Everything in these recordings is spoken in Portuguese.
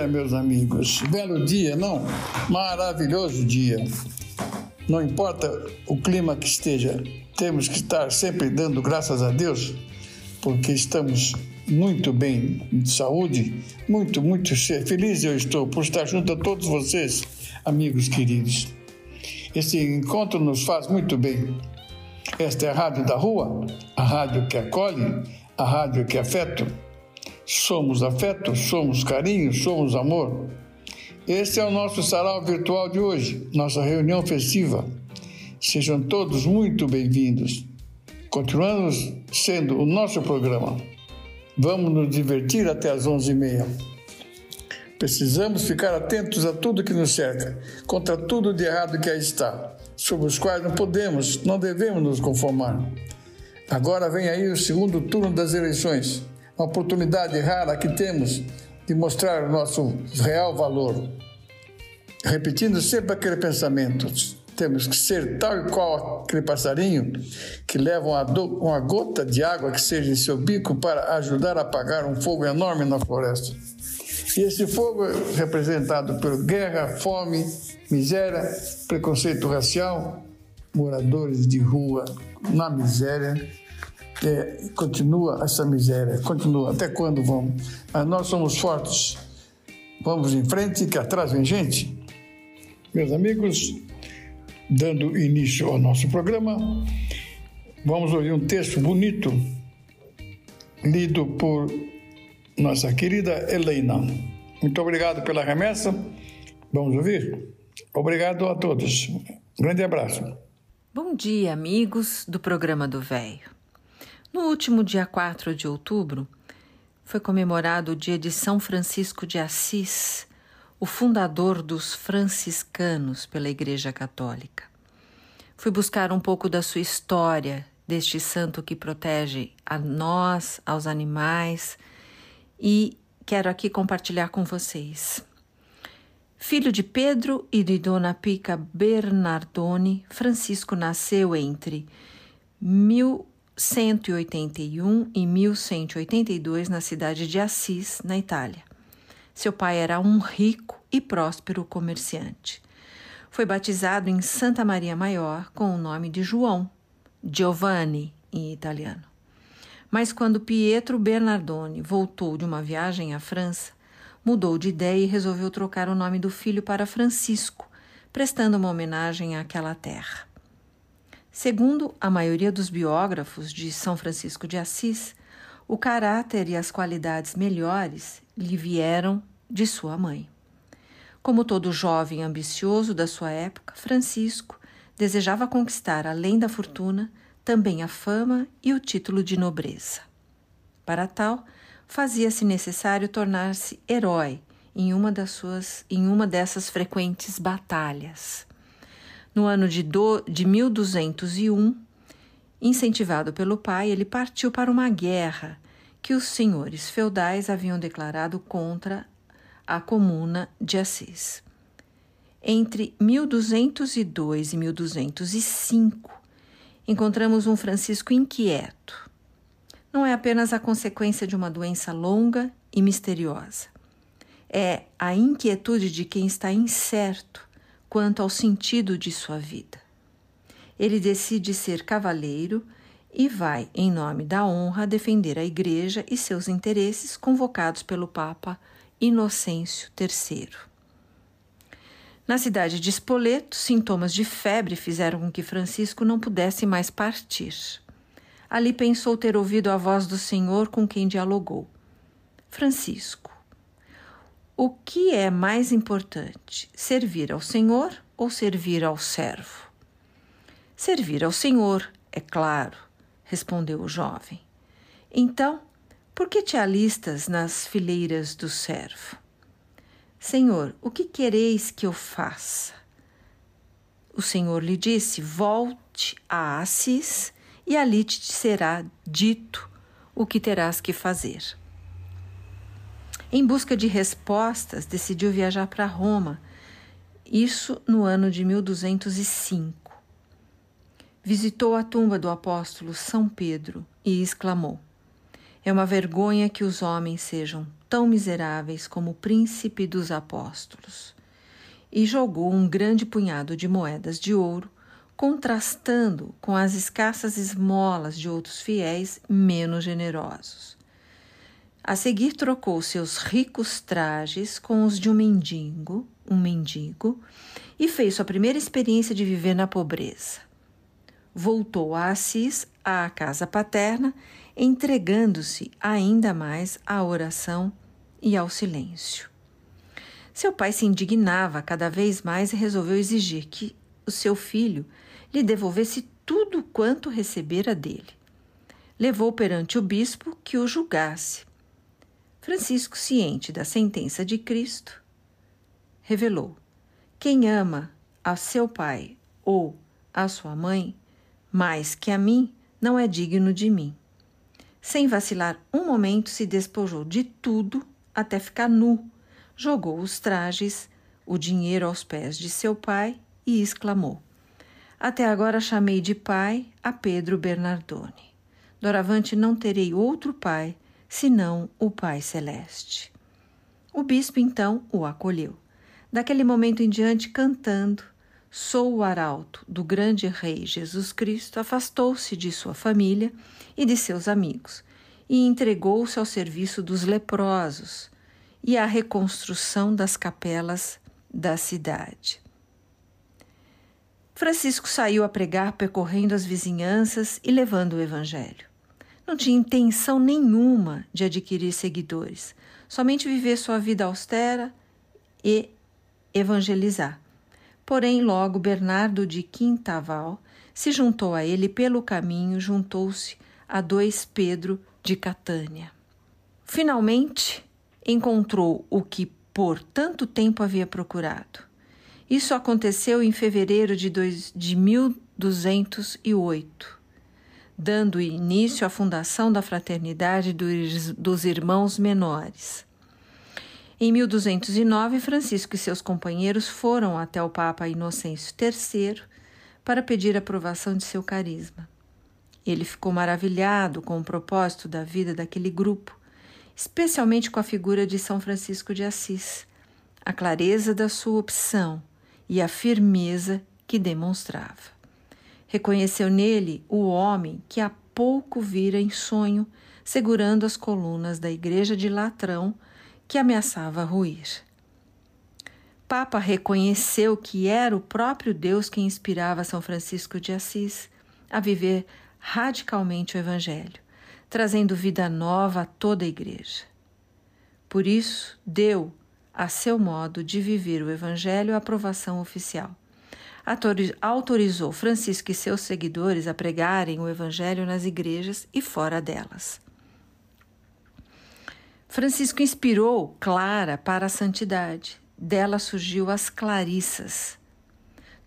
Dia, meus amigos. Belo dia, não? Maravilhoso dia. Não importa o clima que esteja, temos que estar sempre dando graças a Deus, porque estamos muito bem de saúde, muito, muito feliz eu estou por estar junto a todos vocês, amigos queridos. Esse encontro nos faz muito bem. Esta é a Rádio da Rua, a rádio que acolhe, a rádio que afeta. Somos afeto, somos carinho, somos amor. Este é o nosso sarau virtual de hoje, nossa reunião festiva. Sejam todos muito bem-vindos. Continuamos sendo o nosso programa. Vamos nos divertir até as 11h30. Precisamos ficar atentos a tudo que nos cerca, contra tudo de errado que aí está, sobre os quais não podemos, não devemos nos conformar. Agora vem aí o segundo turno das eleições, uma oportunidade rara que temos de mostrar o nosso real valor. Repetindo sempre aquele pensamento: temos que ser tal e qual aquele passarinho que leva uma, uma gota de água que seja em seu bico para ajudar a apagar um fogo enorme na floresta. E esse fogo é representado por guerra, fome, miséria, preconceito racial, moradores de rua na miséria. É, continua essa miséria, continua. Até quando vamos? Mas nós somos fortes. Vamos em frente, que atrás vem gente. Meus amigos, dando início ao nosso programa, vamos ouvir um texto bonito lido por nossa querida Helena. Muito obrigado pela remessa. Vamos ouvir? Obrigado a todos. Um grande abraço. Bom dia, amigos do programa do Velho. No último dia 4 de outubro, foi comemorado o dia de São Francisco de Assis, o fundador dos franciscanos pela Igreja Católica. Fui buscar um pouco da sua história, deste santo que protege a nós, aos animais, e quero aqui compartilhar com vocês. Filho de Pedro e de Dona Pica Bernardoni, Francisco nasceu entre 1181 e 1182 na cidade de Assis, na Itália. Seu pai era um rico e próspero comerciante. Foi batizado em Santa Maria Maior com o nome de João, Giovanni em italiano. Mas quando Pietro Bernardoni voltou de uma viagem à França, mudou de ideia e resolveu trocar o nome do filho para Francisco, prestando uma homenagem àquela terra. Segundo a maioria dos biógrafos de São Francisco de Assis, o caráter e as qualidades melhores lhe vieram de sua mãe. Como todo jovem ambicioso da sua época, Francisco desejava conquistar, além da fortuna, também a fama e o título de nobreza. Para tal, fazia-se necessário tornar-se herói em uma, das suas, em uma dessas frequentes batalhas. No ano de, do, de 1201, incentivado pelo pai, ele partiu para uma guerra que os senhores feudais haviam declarado contra a Comuna de Assis. Entre 1202 e 1205, encontramos um Francisco inquieto. Não é apenas a consequência de uma doença longa e misteriosa. É a inquietude de quem está incerto quanto ao sentido de sua vida. Ele decide ser cavaleiro e vai, em nome da honra, defender a Igreja e seus interesses convocados pelo Papa Inocêncio III. Na cidade de Spoleto, sintomas de febre fizeram com que Francisco não pudesse mais partir. Ali pensou ter ouvido a voz do Senhor com quem dialogou. Francisco, o que é mais importante, servir ao Senhor ou servir ao servo? Servir ao Senhor, é claro, respondeu o jovem. Então, Por que te alistas nas fileiras do servo? Senhor, o que quereis que eu faça? O Senhor lhe disse: Volte a Assis e ali te será dito o que terás que fazer. Em busca de respostas, decidiu viajar para Roma, isso no ano de 1205. Visitou a tumba do apóstolo São Pedro e exclamou: É uma vergonha que os homens sejam tão miseráveis como o príncipe dos apóstolos. E jogou um grande punhado de moedas de ouro, contrastando com as escassas esmolas de outros fiéis menos generosos. A seguir trocou seus ricos trajes com os de um mendigo, um mendigo, e fez sua primeira experiência de viver na pobreza. Voltou a Assis, à casa paterna, entregando-se ainda mais à oração e ao silêncio. Seu pai se indignava cada vez mais e resolveu exigir que o seu filho lhe devolvesse tudo quanto recebera dele. Levou perante o bispo que o julgasse Francisco, ciente da sentença de Cristo, revelou: Quem ama a seu pai ou a sua mãe mais que a mim não é digno de mim. Sem vacilar um momento, se despojou de tudo até ficar nu, jogou os trajes, o dinheiro aos pés de seu pai e exclamou: Até agora chamei de pai a Pedro Bernardone. Doravante não terei outro pai senão o Pai Celeste. O bispo então o acolheu, daquele momento em diante cantando. Sou o arauto do grande Rei Jesus Cristo, afastou-se de sua família e de seus amigos e entregou-se ao serviço dos leprosos e à reconstrução das capelas da cidade. Francisco saiu a pregar percorrendo as vizinhanças e levando o Evangelho. Não tinha intenção nenhuma de adquirir seguidores, somente viver sua vida austera e evangelizar. Porém, logo Bernardo de Quintaval se juntou a ele pelo caminho, juntou-se a dois Pedro de Catânia. Finalmente, encontrou o que por tanto tempo havia procurado. Isso aconteceu em fevereiro de, dois, de 1208 dando início à fundação da Fraternidade dos Irmãos Menores. Em 1209, Francisco e seus companheiros foram até o Papa Inocêncio III para pedir aprovação de seu carisma. Ele ficou maravilhado com o propósito da vida daquele grupo, especialmente com a figura de São Francisco de Assis, a clareza da sua opção e a firmeza que demonstrava. Reconheceu nele o homem que há pouco vira em sonho, segurando as colunas da igreja de Latrão que ameaçava ruir. Papa reconheceu que era o próprio Deus que inspirava São Francisco de Assis a viver radicalmente o Evangelho, trazendo vida nova a toda a igreja. Por isso, deu, a seu modo de viver o Evangelho, a aprovação oficial autorizou Francisco e seus seguidores a pregarem o Evangelho nas igrejas e fora delas. Francisco inspirou Clara para a santidade. Dela surgiu as Clarissas.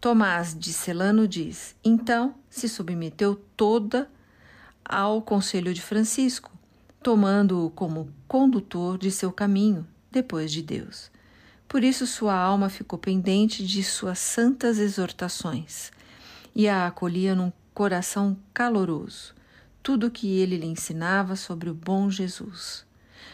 Tomás de Celano diz: então se submeteu toda ao conselho de Francisco, tomando-o como condutor de seu caminho depois de Deus. Por isso sua alma ficou pendente de suas santas exortações e a acolhia num coração caloroso, tudo o que ele lhe ensinava sobre o bom Jesus.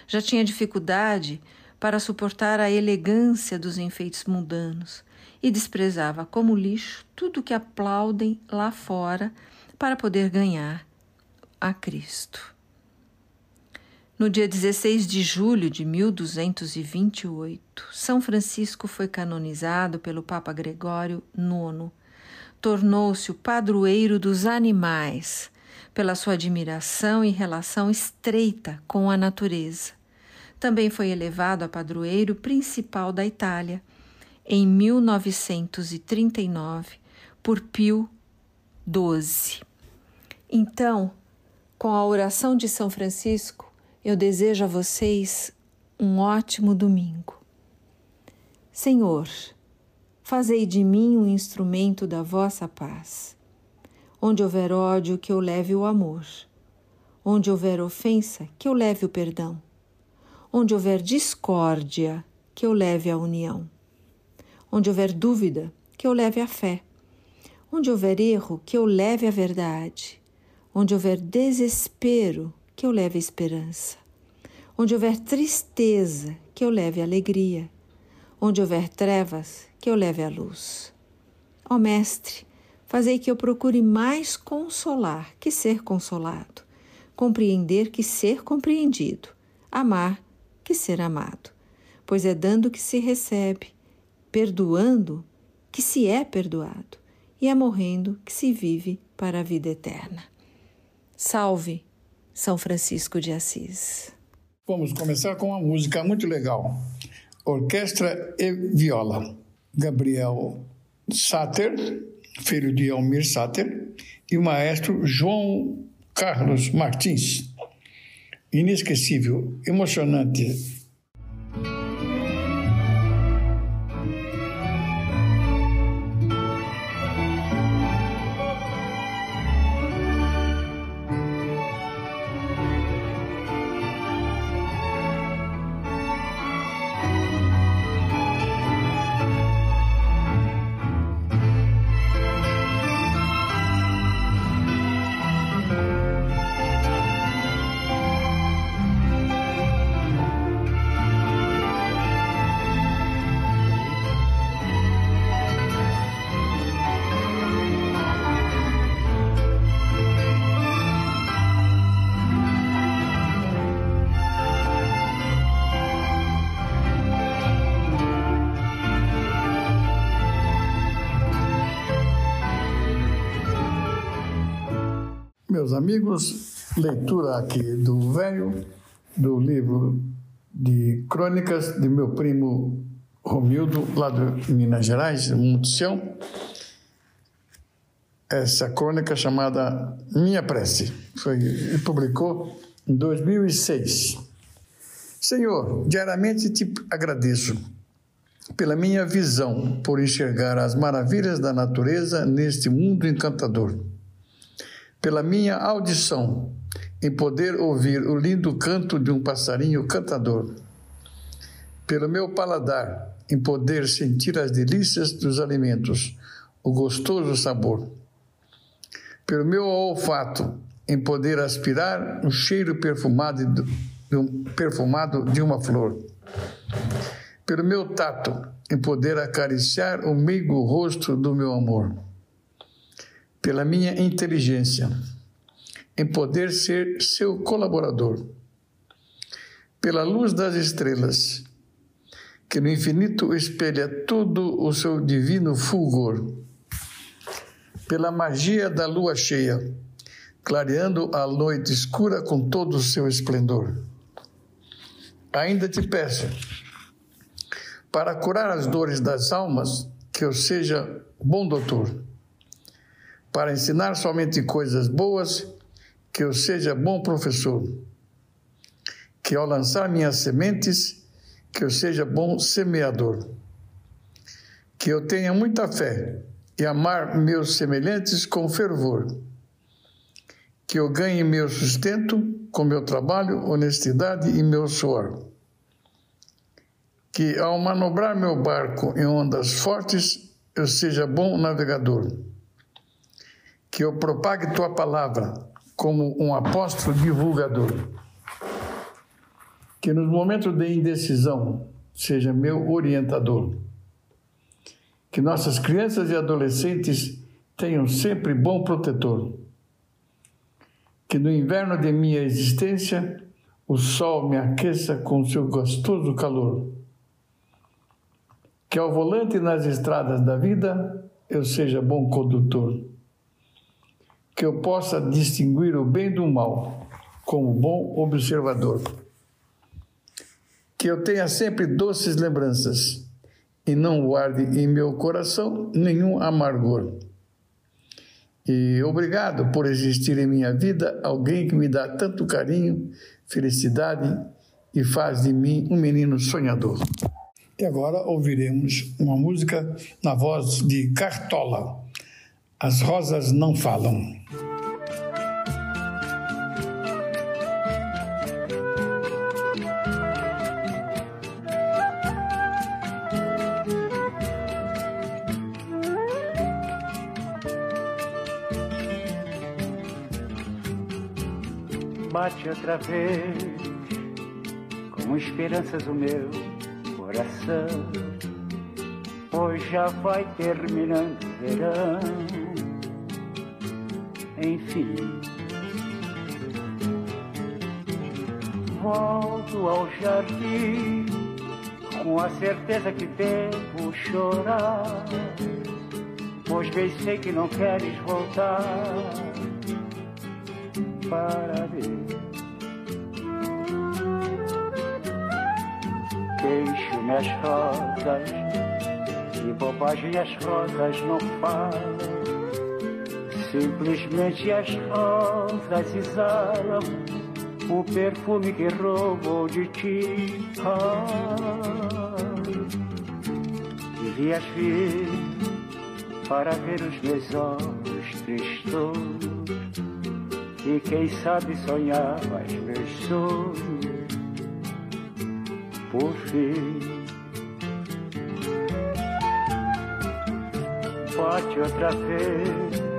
Já tinha dificuldade para suportar a elegância dos enfeites mundanos e desprezava como lixo tudo que aplaudem lá fora para poder ganhar a Cristo. No dia 16 de julho de 1228, São Francisco foi canonizado pelo Papa Gregório IX. Tornou-se o padroeiro dos animais pela sua admiração e relação estreita com a natureza. Também foi elevado a padroeiro principal da Itália em 1939 por Pio XII. Então, com a oração de São Francisco, eu desejo a vocês um ótimo domingo. Senhor, fazei de mim um instrumento da vossa paz. Onde houver ódio, que eu leve o amor. Onde houver ofensa, que eu leve o perdão. Onde houver discórdia, que eu leve a união. Onde houver dúvida, que eu leve a fé. Onde houver erro, que eu leve a verdade. Onde houver desespero, que eu leve a esperança. Onde houver tristeza, que eu leve alegria. Onde houver trevas, que eu leve a luz. Ó Mestre, fazei que eu procure mais consolar que ser consolado, compreender que ser compreendido, amar que ser amado, pois é dando que se recebe, perdoando que se é perdoado, e é morrendo que se vive para a vida eterna. Salve São Francisco de Assis. Vamos começar com uma música muito legal. Orquestra e Viola. Gabriel Sater, filho de Almir Sater, e o maestro João Carlos Martins. Inesquecível, emocionante leitura aqui do velho, do livro de crônicas de meu primo Romildo, lá de Minas Gerais, Montição. Essa crônica chamada Minha Prece. Foi, ele publicou em 2006. Senhor, diariamente te agradeço pela minha visão, por enxergar as maravilhas da natureza neste mundo encantador pela minha audição, em poder ouvir o lindo canto de um passarinho cantador, pelo meu paladar, em poder sentir as delícias dos alimentos, o gostoso sabor, pelo meu olfato, em poder aspirar o cheiro perfumado de, um, perfumado de uma flor, pelo meu tato, em poder acariciar o meigo rosto do meu amor. Pela minha inteligência, em poder ser seu colaborador, pela luz das estrelas, que no infinito espelha todo o seu divino fulgor, pela magia da lua cheia, clareando a noite escura com todo o seu esplendor. Ainda te peço, para curar as dores das almas, que eu seja bom doutor. Para ensinar somente coisas boas, que eu seja bom professor. Que ao lançar minhas sementes, que eu seja bom semeador. Que eu tenha muita fé e amar meus semelhantes com fervor. Que eu ganhe meu sustento com meu trabalho, honestidade e meu suor. Que ao manobrar meu barco em ondas fortes, eu seja bom navegador que eu propague tua palavra como um apóstolo divulgador. Que nos momentos de indecisão seja meu orientador. Que nossas crianças e adolescentes tenham sempre bom protetor. Que no inverno de minha existência o sol me aqueça com seu gostoso calor. Que ao volante nas estradas da vida eu seja bom condutor que eu possa distinguir o bem do mal como bom observador. Que eu tenha sempre doces lembranças e não guarde em meu coração nenhum amargor. E obrigado por existir em minha vida alguém que me dá tanto carinho, felicidade e faz de mim um menino sonhador. E agora ouviremos uma música na voz de Cartola. As rosas não falam. bate outra vez, com esperanças o meu coração. Hoje já vai terminando o verão, enfim. Volto ao jardim com a certeza que devo chorar, pois bem sei que não queres voltar para ver. Queixo-me as rosas, e bobagem as rosas não falam. Simplesmente as rosas exalam o perfume que roubou de ti. Ah, devias vir para ver os meus olhos tristos e quem sabe sonhava os meus sonhos por fim. Bate outra vez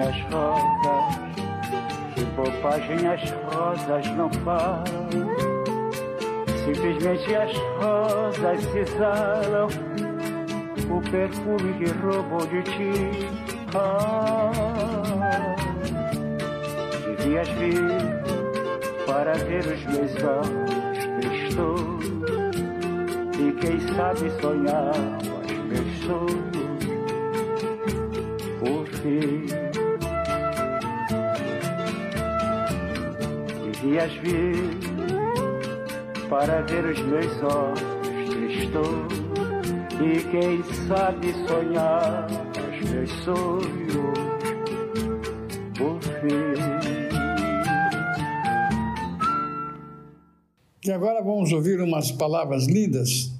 Nas rosas, que bobagem as rosas não falam. Simplesmente as rosas se exalam o perfume que roubou de ti ah, devias vir para ver os meus olhos tristos e quem sabe sonhar os meus sonhos por fim. Devias vir para ver os meus olhos tristos e quem sabe sonhar meus sonhos por fim. E agora vamos ouvir umas palavras lindas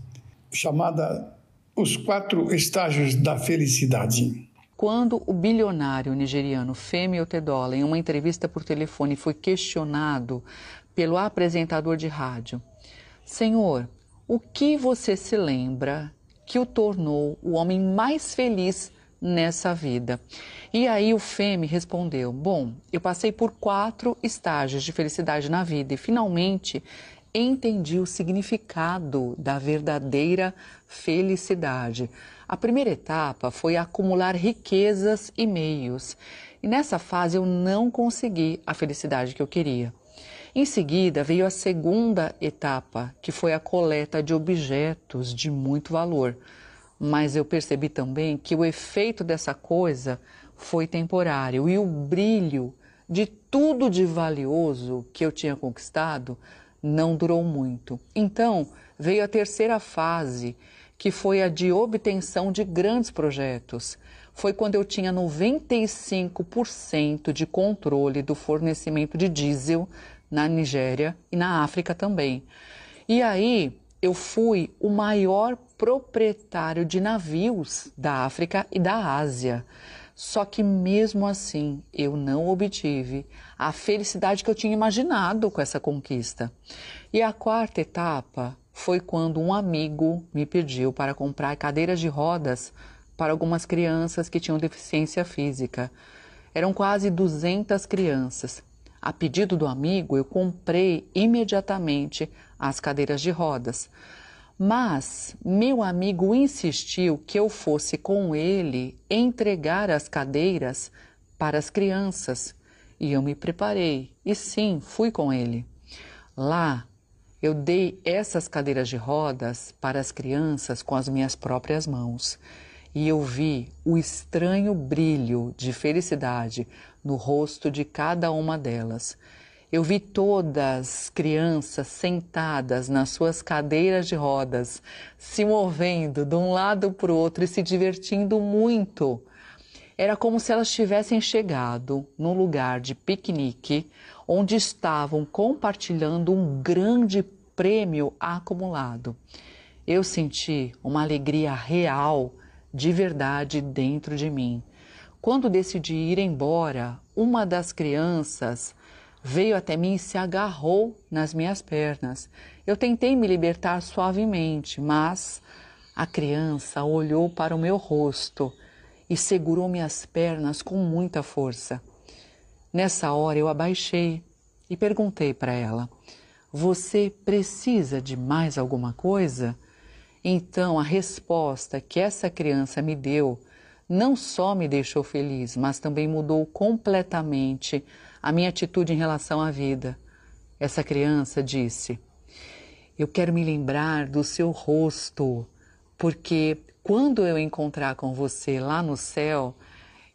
chamada Os Quatro Estágios da Felicidade. Quando o bilionário nigeriano Femi Otedola, em uma entrevista por telefone, foi questionado pelo apresentador de rádio: Senhor, o que você se lembra que o tornou o homem mais feliz nessa vida. E aí o Femi respondeu: Bom, eu passei por quatro estágios de felicidade na vida e finalmente entendi o significado da verdadeira felicidade. A primeira etapa foi acumular riquezas e meios. E nessa fase eu não consegui a felicidade que eu queria. Em seguida veio a segunda etapa, que foi a coleta de objetos de muito valor mas eu percebi também que o efeito dessa coisa foi temporário e o brilho de tudo de valioso que eu tinha conquistado não durou muito. Então veio a terceira fase, que foi a de obtenção de grandes projetos. Foi quando eu tinha 95% de controle do fornecimento de diesel na Nigéria e na África também. E aí eu fui o maior proprietário de navios da África e da Ásia. Só que mesmo assim eu não obtive a felicidade que eu tinha imaginado com essa conquista. E a quarta etapa foi quando um amigo me pediu para comprar cadeiras de rodas para algumas crianças que tinham deficiência física. Eram quase 200 crianças. A pedido do amigo, eu comprei imediatamente as cadeiras de rodas. Mas meu amigo insistiu que eu fosse com ele entregar as cadeiras para as crianças e eu me preparei e sim, fui com ele. Lá eu dei essas cadeiras de rodas para as crianças com as minhas próprias mãos e eu vi o estranho brilho de felicidade no rosto de cada uma delas. Eu vi todas crianças sentadas nas suas cadeiras de rodas, se movendo de um lado para o outro e se divertindo muito. Era como se elas tivessem chegado num lugar de piquenique onde estavam compartilhando um grande prêmio acumulado. Eu senti uma alegria real, de verdade, dentro de mim. Quando decidi ir embora, uma das crianças veio até mim e se agarrou nas minhas pernas. Eu tentei me libertar suavemente, mas a criança olhou para o meu rosto e segurou minhas pernas com muita força. Nessa hora eu abaixei e perguntei para ela: Você precisa de mais alguma coisa? Então a resposta que essa criança me deu não só me deixou feliz, mas também mudou completamente a minha atitude em relação à vida. Essa criança disse: Eu quero me lembrar do seu rosto, porque quando eu encontrar com você lá no céu,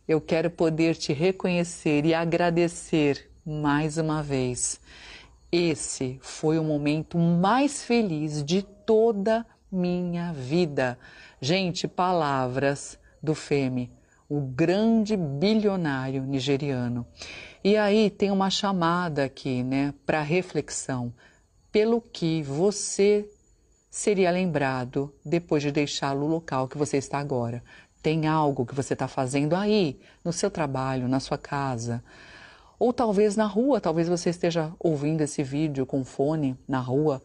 eu quero poder te reconhecer e agradecer mais uma vez. Esse foi o momento mais feliz de toda minha vida. Gente, palavras do Femi, o grande bilionário nigeriano. E aí tem uma chamada aqui, né, para reflexão, pelo que você seria lembrado depois de deixar o local que você está agora. Tem algo que você está fazendo aí, no seu trabalho, na sua casa, ou talvez na rua, talvez você esteja ouvindo esse vídeo com fone na rua.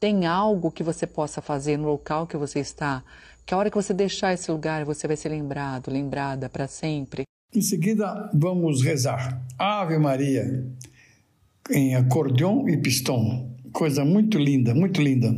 Tem algo que você possa fazer no local que você está, que a hora que você deixar esse lugar, você vai ser lembrado, lembrada para sempre. Em seguida, vamos rezar. Ave Maria, em acordeon e pistão. Coisa muito linda, muito linda.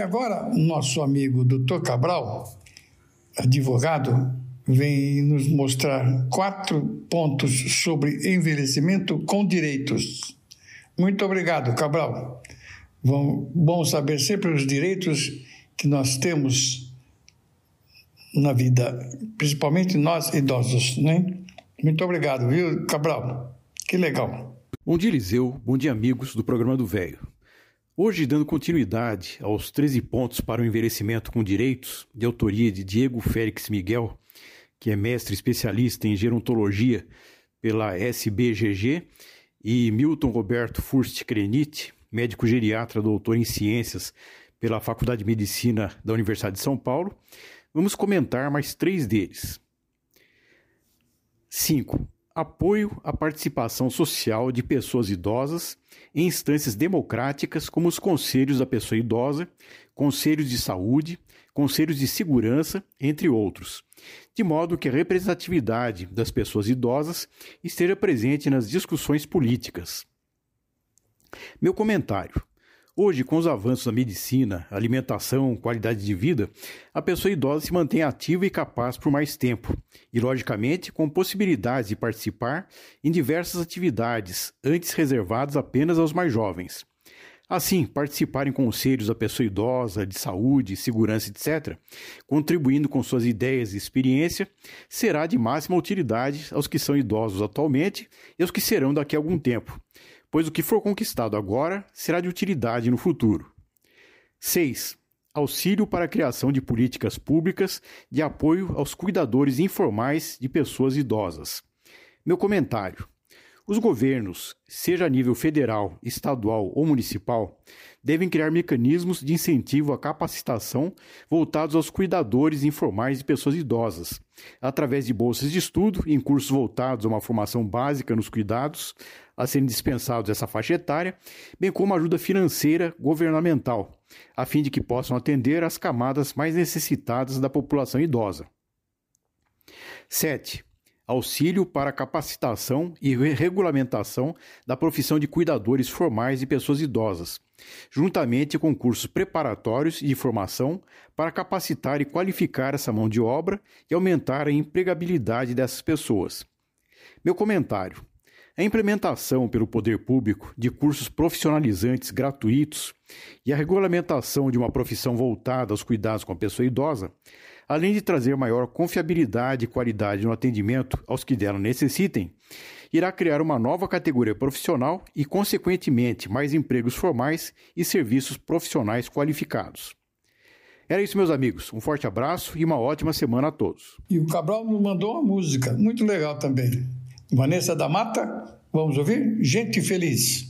E agora, nosso amigo Dr. Cabral, advogado, vem nos mostrar quatro pontos sobre envelhecimento com direitos. Muito obrigado, Cabral. Bom saber sempre os direitos que nós temos na vida, principalmente nós idosos, né? Muito obrigado, viu, Cabral? Que legal. Bom dia, Eliseu. Bom dia, amigos do programa do Velho. Hoje, dando continuidade aos 13 pontos para o envelhecimento com direitos, de autoria de Diego Félix Miguel, que é mestre especialista em gerontologia pela SBGG, e Milton Roberto Furst Krenit, médico geriatra, doutor em ciências pela Faculdade de Medicina da Universidade de São Paulo, vamos comentar mais três deles. 5 apoio à participação social de pessoas idosas em instâncias democráticas como os conselhos da pessoa idosa, conselhos de saúde, conselhos de segurança, entre outros, de modo que a representatividade das pessoas idosas esteja presente nas discussões políticas. Meu comentário. Hoje, com os avanços da medicina, alimentação, qualidade de vida, a pessoa idosa se mantém ativa e capaz por mais tempo, e, logicamente, com possibilidades de participar em diversas atividades antes reservadas apenas aos mais jovens. Assim, participar em conselhos da pessoa idosa, de saúde, segurança, etc., contribuindo com suas ideias e experiência, será de máxima utilidade aos que são idosos atualmente e aos que serão daqui a algum tempo, pois o que for conquistado agora será de utilidade no futuro. 6. Auxílio para a criação de políticas públicas de apoio aos cuidadores informais de pessoas idosas. Meu comentário. Os governos, seja a nível federal, estadual ou municipal, devem criar mecanismos de incentivo à capacitação voltados aos cuidadores informais de pessoas idosas, através de bolsas de estudo em cursos voltados a uma formação básica nos cuidados a serem dispensados essa faixa etária, bem como ajuda financeira governamental, a fim de que possam atender as camadas mais necessitadas da população idosa. 7 auxílio para capacitação e regulamentação da profissão de cuidadores formais de pessoas idosas, juntamente com cursos preparatórios e de formação para capacitar e qualificar essa mão de obra e aumentar a empregabilidade dessas pessoas. Meu comentário: a implementação pelo poder público de cursos profissionalizantes gratuitos e a regulamentação de uma profissão voltada aos cuidados com a pessoa idosa além de trazer maior confiabilidade e qualidade no atendimento aos que dela necessitem, irá criar uma nova categoria profissional e, consequentemente, mais empregos formais e serviços profissionais qualificados. Era isso, meus amigos. Um forte abraço e uma ótima semana a todos. E o Cabral nos mandou uma música muito legal também. Vanessa da Mata, vamos ouvir? Gente Feliz.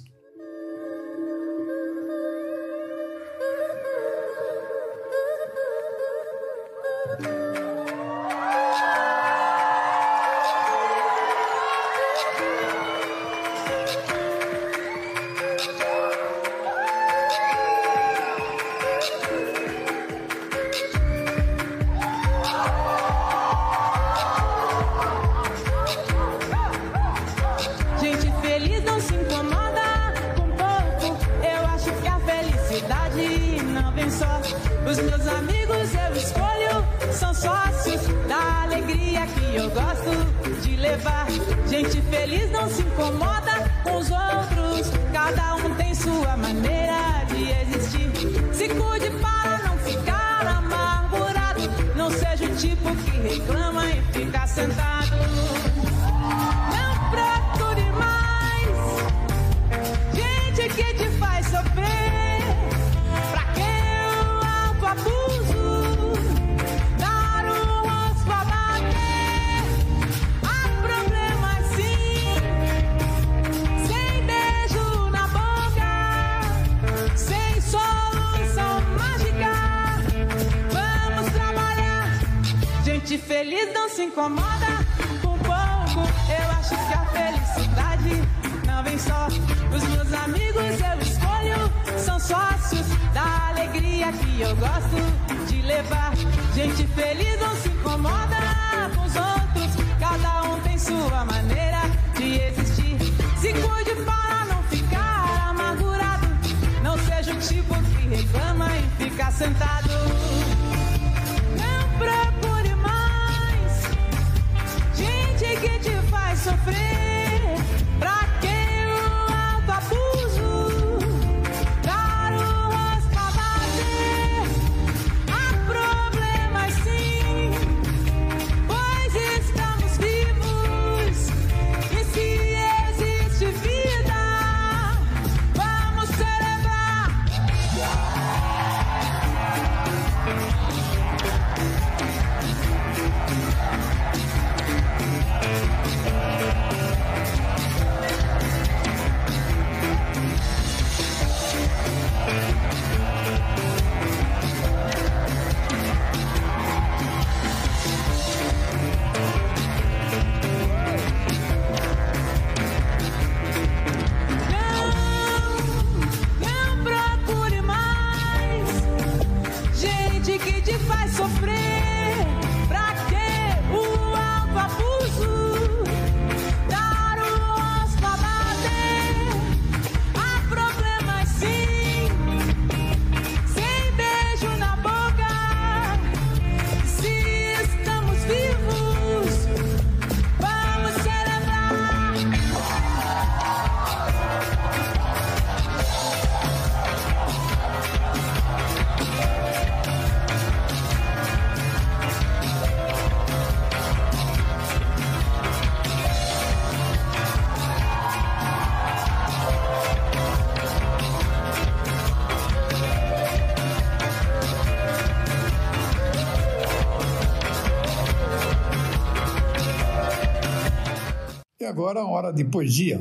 Agora a hora de poesia.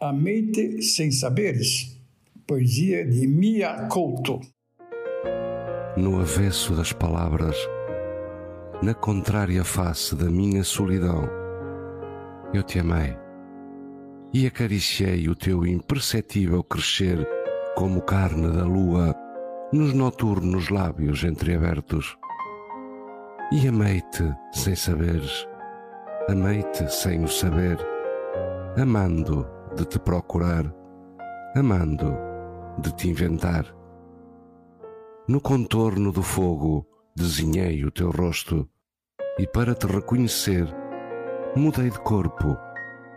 Amei-te sem saberes. Poesia de Mia Couto. No avesso das palavras, na contrária face da minha solidão, eu te amei e acariciei o teu imperceptível crescer como carne da lua nos noturnos lábios entreabertos. E amei-te sem saberes, amei-te sem o saber, amando de te procurar, amando de te inventar. No contorno do fogo desenhei o teu rosto e para te reconhecer mudei de corpo,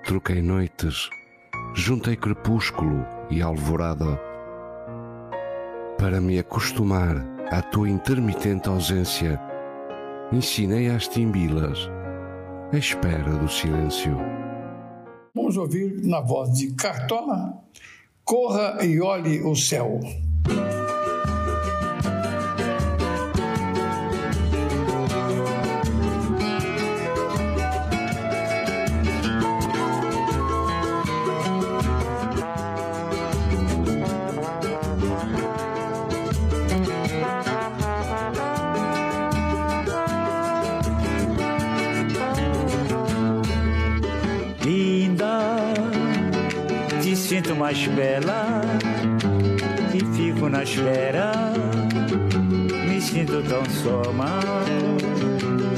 troquei noites, juntei crepúsculo e alvorada. Para me acostumar à tua intermitente ausência, ensinei às timbilas a espera do silêncio. Vamos ouvir na voz de Cartola, Corra e olhe o céu. Mais bela e fico na espera. Me sinto tão só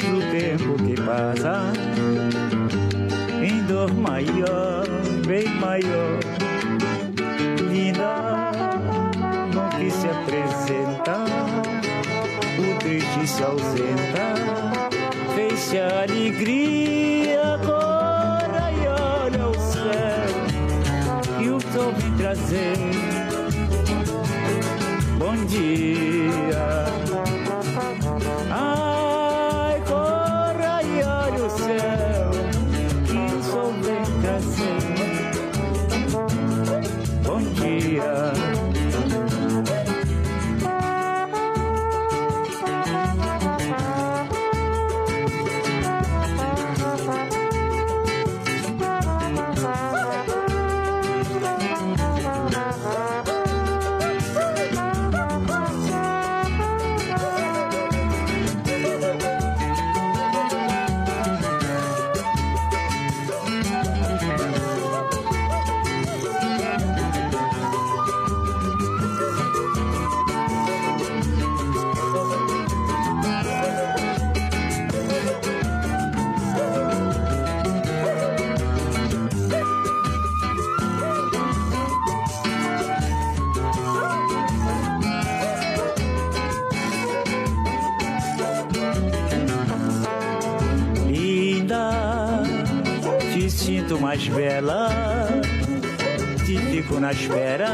do tempo que passa. Em dor maior, bem maior, linda, não que se apresenta, o triste se ausenta, fez-se alegria trazer bom dia. Espera,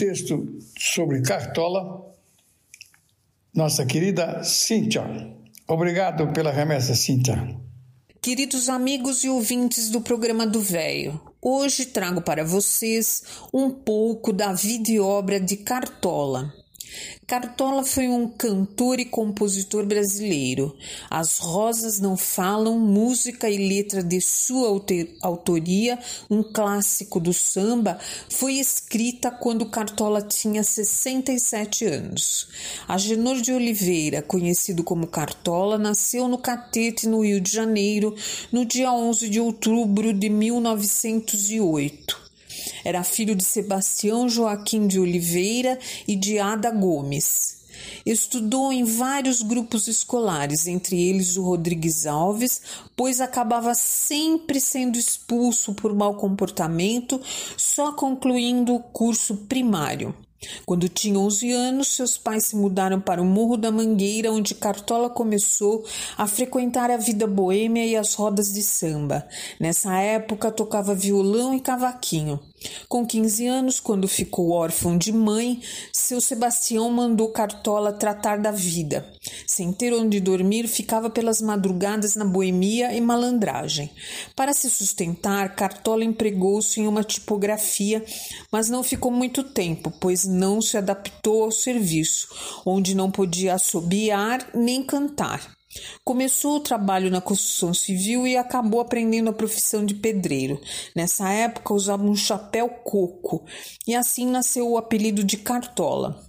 texto sobre Cartola. Nossa querida Cíntia. Obrigado pela remessa, Cíntia. Queridos amigos e ouvintes do programa do Véio, hoje trago para vocês um pouco da vida e obra de Cartola. Cartola foi um cantor e compositor brasileiro. As Rosas Não Falam, música e letra de sua autoria, um clássico do samba, foi escrita quando Cartola tinha 67 anos. Agenor de Oliveira, conhecido como Cartola, nasceu no Catete, no Rio de Janeiro, no dia 11 de outubro de 1908. Era filho de Sebastião Joaquim de Oliveira e de Ada Gomes. Estudou em vários grupos escolares, entre eles o Rodrigues Alves, pois acabava sempre sendo expulso por mau comportamento, só concluindo o curso primário. Quando tinha 11 anos, seus pais se mudaram para o Morro da Mangueira, onde Cartola começou a frequentar a vida boêmia e as rodas de samba. Nessa época, tocava violão e cavaquinho. Com 15 anos, quando ficou órfão de mãe, seu Sebastião mandou Cartola tratar da vida. Sem ter onde dormir, ficava pelas madrugadas na boemia e malandragem. Para se sustentar, Cartola empregou-se em uma tipografia, mas não ficou muito tempo, pois não se adaptou ao serviço, onde não podia assobiar nem cantar. Começou o trabalho na construção civil e acabou aprendendo a profissão de pedreiro. Nessa época usava um chapéu coco e assim nasceu o apelido de Cartola.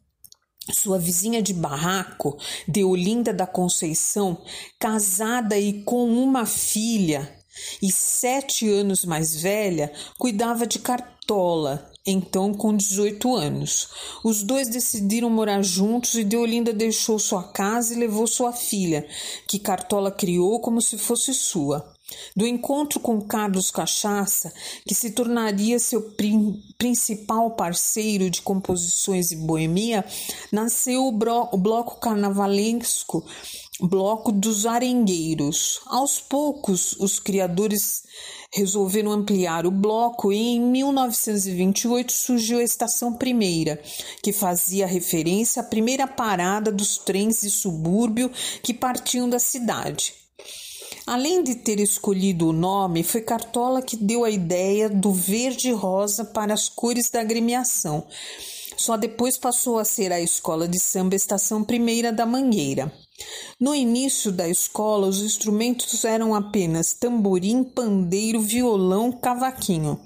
Sua vizinha de barraco, Deolinda da Conceição, casada e com uma filha e sete anos mais velha, cuidava de Cartola então com 18 anos. Os dois decidiram morar juntos e Deolinda deixou sua casa e levou sua filha, que Cartola criou como se fosse sua. Do encontro com Carlos Cachaça, que se tornaria seu principal parceiro de composições e boemia, nasceu o, o bloco carnavalesco Bloco dos Arengueiros. Aos poucos, os criadores resolveram ampliar o bloco e em 1928 surgiu a Estação Primeira, que fazia referência à primeira parada dos trens de subúrbio que partiam da cidade. Além de ter escolhido o nome, foi Cartola que deu a ideia do verde-rosa para as cores da agremiação. Só depois passou a ser a escola de samba Estação Primeira da Mangueira. No início da escola, os instrumentos eram apenas tamborim, pandeiro, violão, cavaquinho.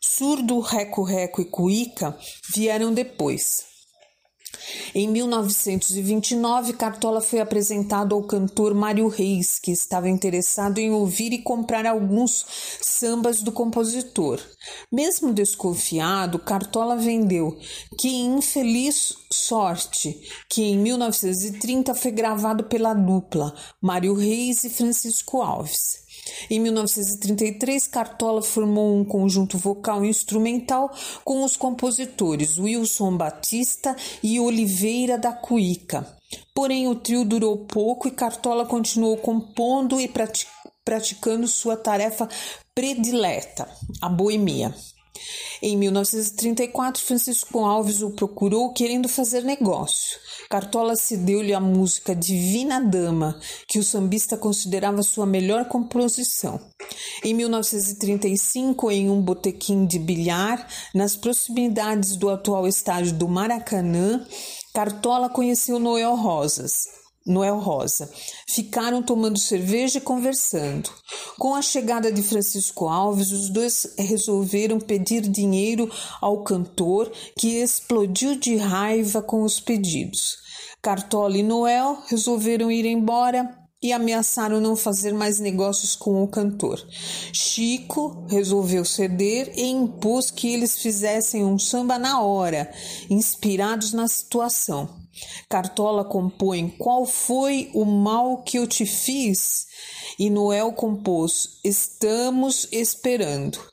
Surdo, reco-reco e cuíca vieram depois. Em 1929, Cartola foi apresentado ao cantor Mário Reis, que estava interessado em ouvir e comprar alguns sambas do compositor. Mesmo desconfiado, Cartola vendeu Que Infeliz Sorte, que em 1930 foi gravado pela dupla Mário Reis e Francisco Alves. Em 1933, Cartola formou um conjunto vocal e instrumental com os compositores Wilson Batista e Oliveira da Cuíca. Porém, o trio durou pouco e Cartola continuou compondo e praticando sua tarefa predileta, a boemia. Em 1934, Francisco Alves o procurou querendo fazer negócio. Cartola cedeu-lhe a música Divina Dama, que o sambista considerava sua melhor composição. Em 1935, em um botequim de bilhar, nas proximidades do atual estádio do Maracanã, Cartola conheceu Noel Rosas. Noel Rosa. Ficaram tomando cerveja e conversando. Com a chegada de Francisco Alves, os dois resolveram pedir dinheiro ao cantor, que explodiu de raiva com os pedidos. Cartola e Noel resolveram ir embora e ameaçaram não fazer mais negócios com o cantor. Chico resolveu ceder e impôs que eles fizessem um samba na hora, inspirados na situação. Cartola compõe Qual foi o mal que eu te fiz? E Noel compôs Estamos esperando.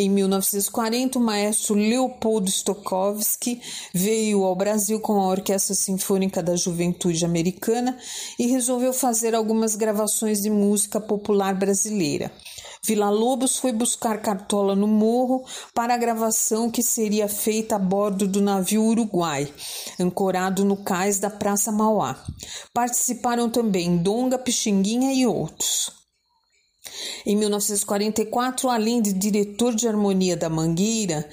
Em 1940, o maestro Leopoldo Stokowski veio ao Brasil com a Orquestra Sinfônica da Juventude Americana e resolveu fazer algumas gravações de música popular brasileira. Vila Lobos foi buscar Cartola no morro para a gravação que seria feita a bordo do navio Uruguai, ancorado no cais da Praça Mauá. Participaram também Donga, Pixinguinha e outros. Em 1944, além de diretor de harmonia da Mangueira,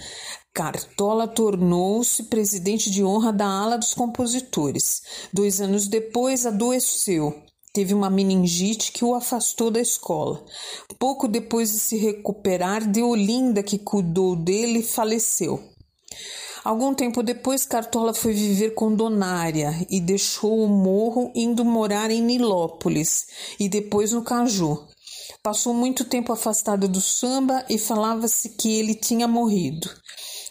Cartola tornou-se presidente de honra da ala dos compositores. Dois anos depois, adoeceu. Teve uma meningite que o afastou da escola. Pouco depois de se recuperar, Deolinda, que cuidou dele, faleceu. Algum tempo depois, Cartola foi viver com Donária e deixou o morro indo morar em Nilópolis e depois no Caju. Passou muito tempo afastado do samba e falava-se que ele tinha morrido.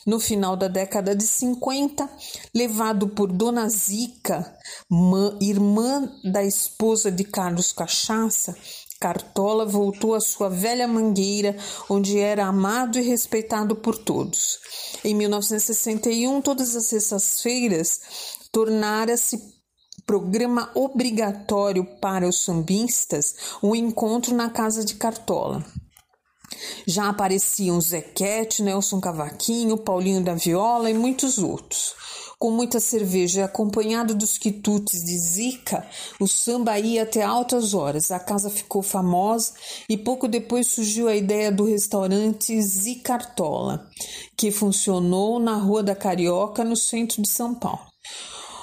No final da década de 50, levado por Dona Zica, irmã da esposa de Carlos Cachaça, Cartola voltou à sua velha mangueira, onde era amado e respeitado por todos. Em 1961, todas as sextas-feiras, tornara-se programa obrigatório para os sambistas um encontro na casa de Cartola. Já apareciam Zequete, Nelson Cavaquinho, Paulinho da Viola e muitos outros. Com muita cerveja e acompanhado dos quitutes de Zica, o samba ia até altas horas. A casa ficou famosa e pouco depois surgiu a ideia do restaurante Zicartola, que funcionou na Rua da Carioca, no centro de São Paulo.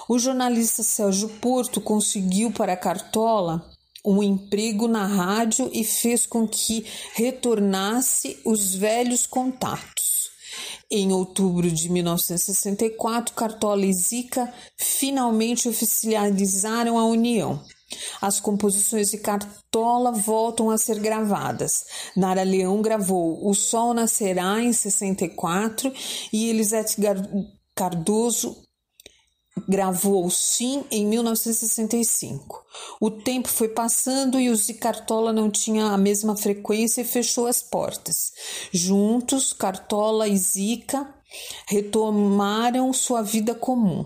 O jornalista Sérgio Porto conseguiu para a Cartola um emprego na rádio e fez com que retornasse os velhos contatos. Em outubro de 1964, Cartola e Zica finalmente oficializaram a união. As composições de Cartola voltam a ser gravadas. Nara Leão gravou O Sol Nascerá em 64 e Elisete Cardoso gravou Sim em 1965. O tempo foi passando e o Zicartola não tinha a mesma frequência e fechou as portas. Juntos, Cartola e Zica retomaram sua vida comum.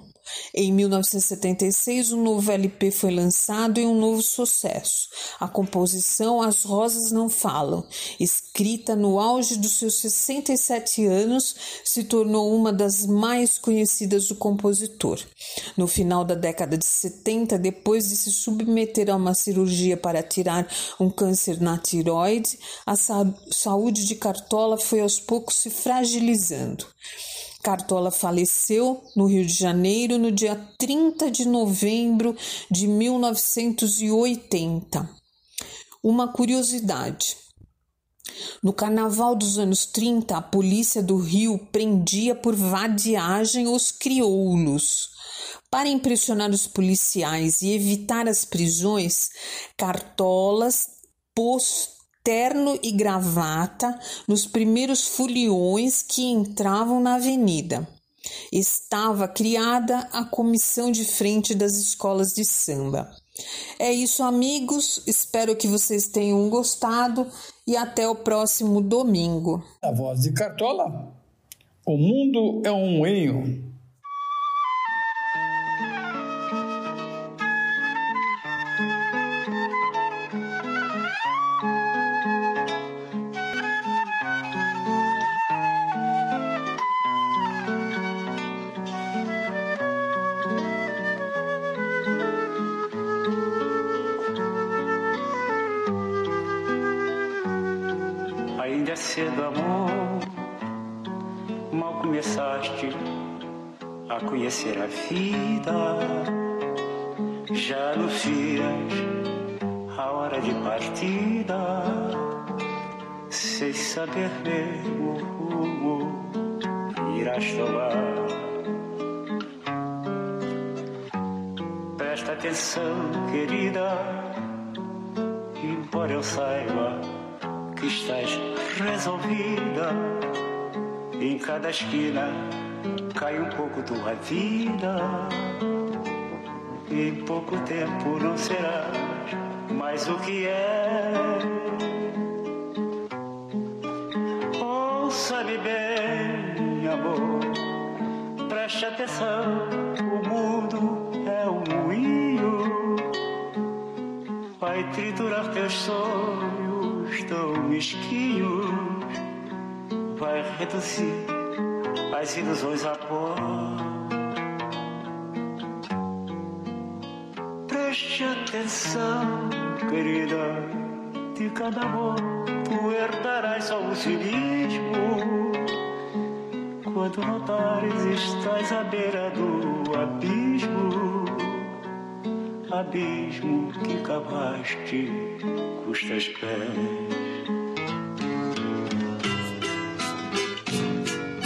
Em 1976, um novo LP foi lançado e um novo sucesso. A composição As Rosas Não Falam, escrita no auge dos seus 67 anos, se tornou uma das mais conhecidas do compositor. No final da década de 70, depois de se submeter a uma cirurgia para tirar um câncer na tiroide, a saúde de Cartola foi aos poucos se fragilizando. Cartola faleceu no Rio de Janeiro no dia 30 de novembro de 1980. Uma curiosidade. No carnaval dos anos 30, a polícia do Rio prendia por vadiagem os crioulos. Para impressionar os policiais e evitar as prisões, Cartolas pôs terno e gravata nos primeiros foliões que entravam na avenida. Estava criada a comissão de frente das escolas de samba. É isso, amigos. Espero que vocês tenham gostado e até o próximo domingo. A voz de Cartola. O mundo é um moinho conhecer a vida, já anuncias a hora de partida, sem saber mesmo o rumo irás tomar. Presta atenção, querida, embora eu saiba que estás resolvida. Em cada esquina cai um pouco tua vida. Em pouco tempo não serás mais o que é. Ouça-me bem, amor, preste atenção. O mundo é um moinho, vai triturar teus sonhos tão mesquinhos vai reduzir as ilusões a pó. Preste atenção, querida, de cada amor tu herdarás só o cinismo. Quando notares estás à beira do abismo, abismo que cavaste custas pés.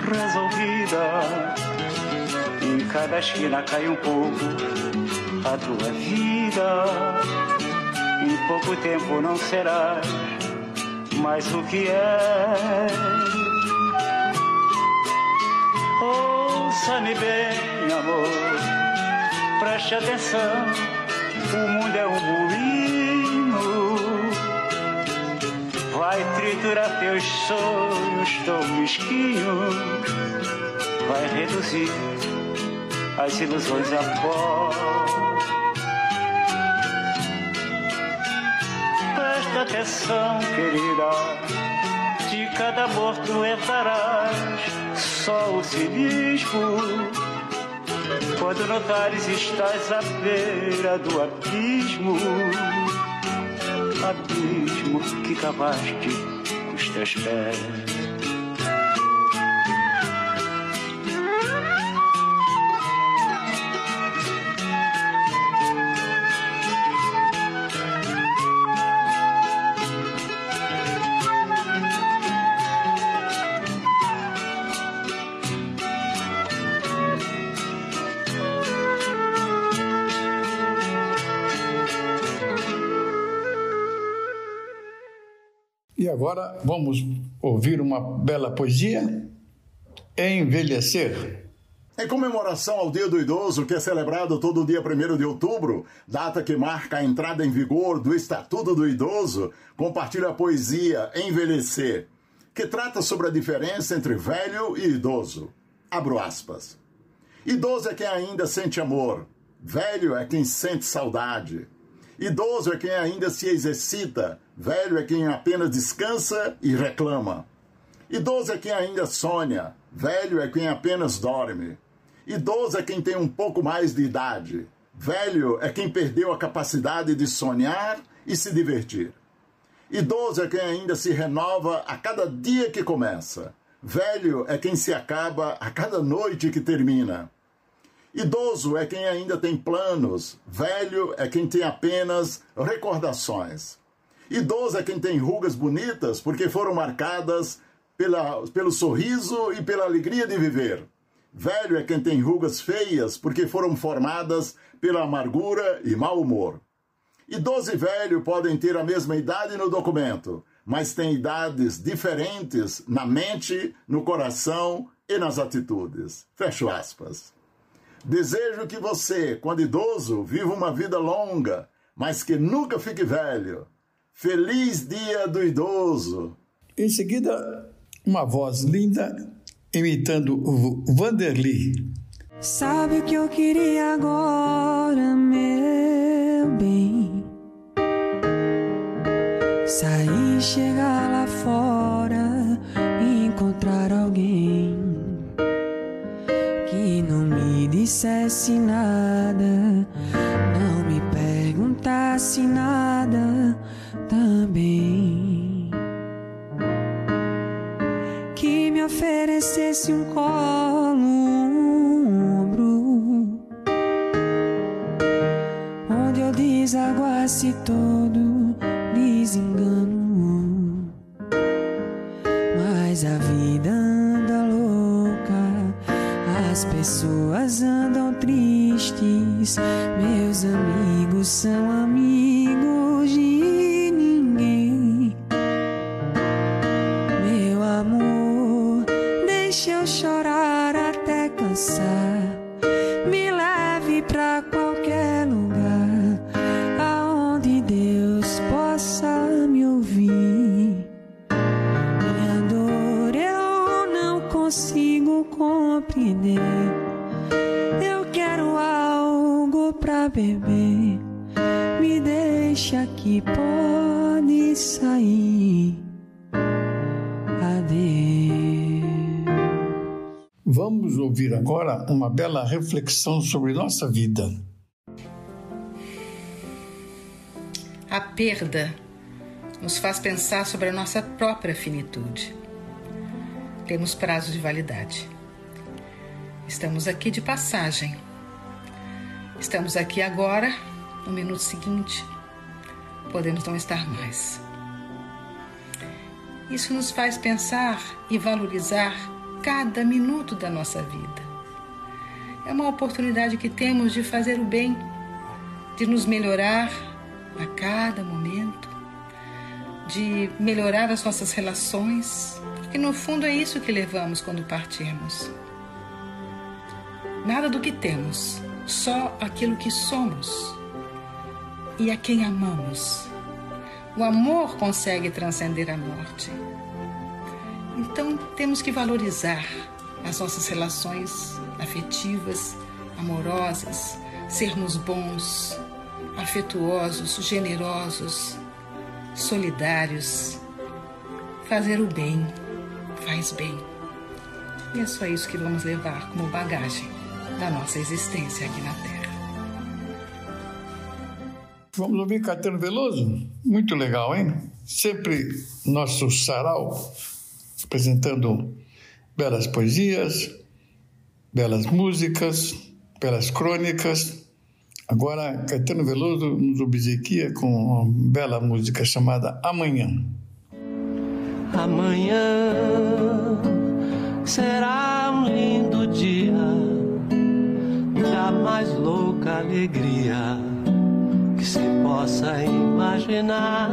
resolvida. Em cada esquina cai um pouco a tua vida. Em pouco tempo não serás mais o que é. Ouça-me bem, amor, preste atenção. O mundo é um moinho, triturar teus sonhos tão mesquinhos, vai reduzir as ilusões a pó. Presta atenção, querida, de cada amor tu herdarás só o cinismo. Quando notares estás à beira do abismo, abismo que cavaste os agora vamos ouvir uma bela poesia, Envelhecer. Em comemoração ao Dia do Idoso, que é celebrado todo dia 1 de outubro, data que marca a entrada em vigor do Estatuto do Idoso, compartilho a poesia Envelhecer, que trata sobre a diferença entre velho e idoso. Abro aspas. Idoso é quem ainda sente amor, velho é quem sente saudade. Idoso é quem ainda se exercita, velho é quem apenas descansa e reclama. Idoso é quem ainda sonha, velho é quem apenas dorme. Idoso é quem tem um pouco mais de idade, velho é quem perdeu a capacidade de sonhar e se divertir. Idoso é quem ainda se renova a cada dia que começa, velho é quem se acaba a cada noite que termina. Idoso é quem ainda tem planos, velho é quem tem apenas recordações. Idoso é quem tem rugas bonitas porque foram marcadas pela, pelo sorriso e pela alegria de viver. Velho é quem tem rugas feias porque foram formadas pela amargura e mau humor. Idoso e velho podem ter a mesma idade no documento, mas têm idades diferentes na mente, no coração e nas atitudes. Fecho aspas. Desejo que você, quando idoso, viva uma vida longa, mas que nunca fique velho. Feliz Dia do Idoso! Em seguida, uma voz linda imitando o Vanderly. Sabe o que eu queria agora, meu bem? Sair, chegar lá fora e encontrar alguém dissesse nada, não me perguntasse nada também. Que me oferecesse um colo, um ombro, onde eu desaguasse todo desengano. Pessoas andam tristes, meus amigos são amigos que pode sair. Adeus. Vamos ouvir agora uma bela reflexão sobre nossa vida. A perda nos faz pensar sobre a nossa própria finitude. Temos prazo de validade. Estamos aqui de passagem. Estamos aqui agora, no minuto seguinte, podemos não estar mais. Isso nos faz pensar e valorizar cada minuto da nossa vida. É uma oportunidade que temos de fazer o bem, de nos melhorar a cada momento, de melhorar as nossas relações, porque no fundo é isso que levamos quando partirmos. Nada do que temos, só aquilo que somos e a quem amamos. O amor consegue transcender a morte. Então temos que valorizar as nossas relações afetivas, amorosas, sermos bons, afetuosos, generosos, solidários. Fazer o bem faz bem. E é só isso que vamos levar como bagagem da nossa existência aqui na Terra. Vamos ouvir Caetano Veloso? Muito legal, hein? Sempre nosso sarau, apresentando belas poesias, belas músicas, belas crônicas. Agora, Caetano Veloso nos obsequia com uma bela música chamada Amanhã. Amanhã será um lindo dia da mais louca alegria que se possa imaginar.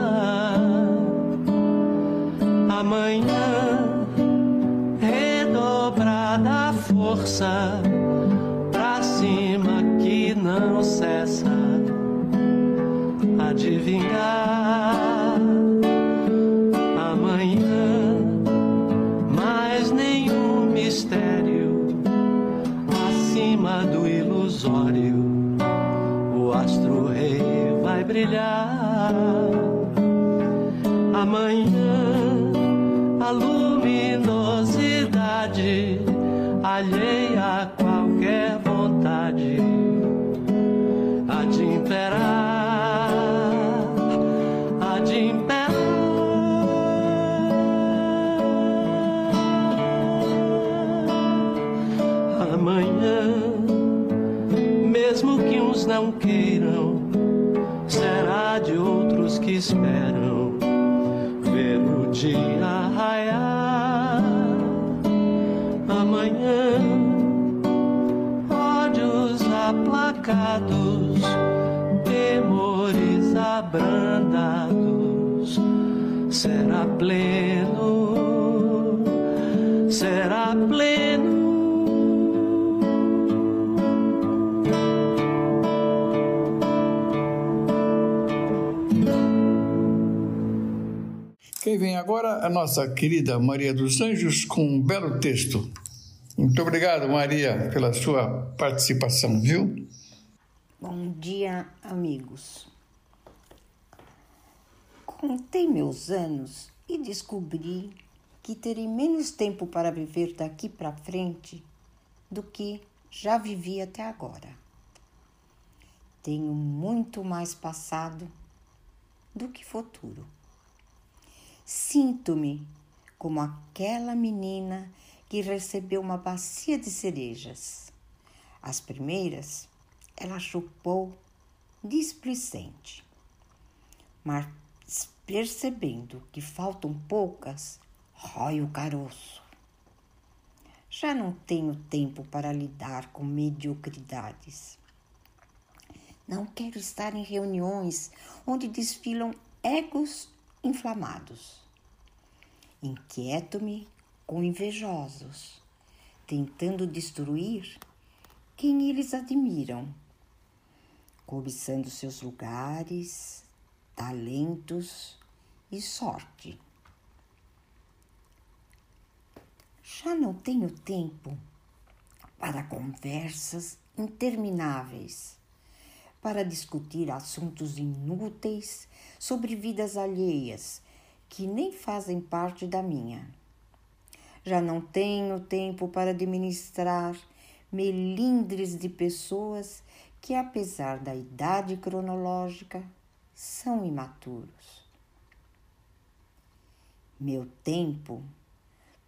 Amanhã redobrada a força pra cima que não cessa adivinhar. Brilhar. Amanhã a luminosidade alheia a qualquer vontade há de imperar, de imperar. Amanhã, mesmo que uns não queiram, de outros que esperam ver o dia raiar. Amanhã, ódios aplacados, temores abrandados, será pleno, será pleno. Agora a nossa querida Maria dos Anjos com um belo texto. Muito obrigado, Maria, pela sua participação, viu? Bom dia, amigos. Contei meus anos e descobri que terei menos tempo para viver daqui para frente do que já vivi até agora. Tenho muito mais passado do que futuro. Sinto-me como aquela menina que recebeu uma bacia de cerejas. As primeiras ela chupou displicente, mas percebendo que faltam poucas, rói o caroço. Já não tenho tempo para lidar com mediocridades. Não quero estar em reuniões onde desfilam egos inflamados. Inquieto-me com invejosos, tentando destruir quem eles admiram, cobiçando seus lugares, talentos e sorte. Já não tenho tempo para conversas intermináveis, para discutir assuntos inúteis sobre vidas alheias que nem fazem parte da minha. Já não tenho tempo para administrar melindres de pessoas que, apesar da idade cronológica, são imaturos. Meu tempo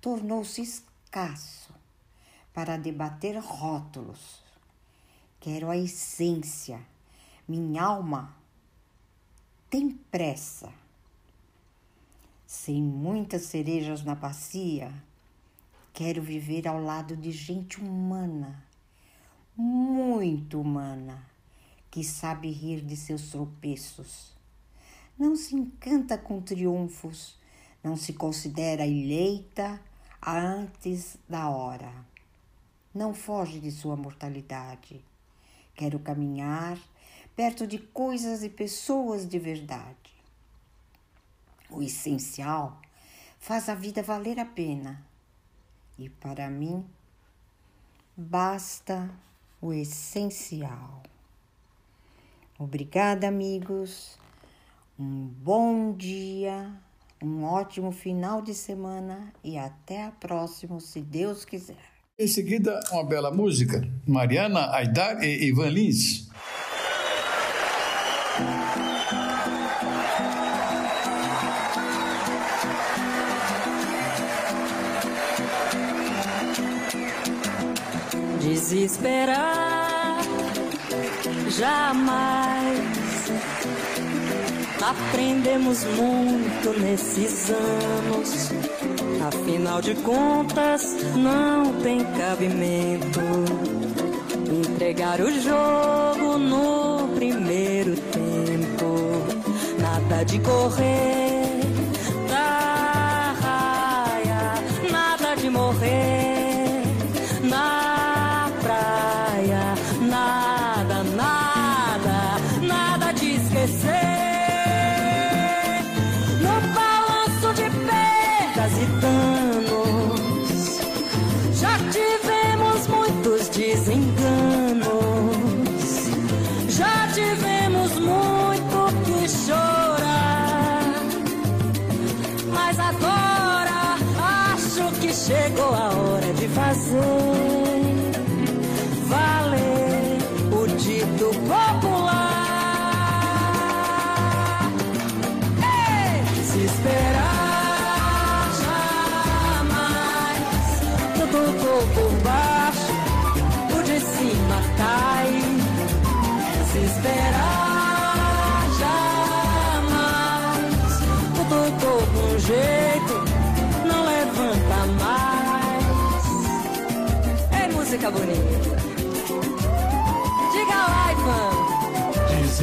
tornou-se escasso para debater rótulos. Quero a essência. Minha alma tem pressa. Sem muitas cerejas na bacia, quero viver ao lado de gente humana, muito humana, que sabe rir de seus tropeços. Não se encanta com triunfos, não se considera eleita antes da hora. Não foge de sua mortalidade. Quero caminhar perto de coisas e pessoas de verdade. O essencial faz a vida valer a pena. E para mim, basta o essencial. Obrigada, amigos. Um bom dia um ótimo final de semana e até a próxima, se Deus quiser. Em seguida, uma bela música, Mariana Aidar e Ivan Lins. Desesperar jamais Aprendemos muito nesses anos. Afinal de contas, não tem cabimento entregar o jogo no primeiro tempo. Nada de correr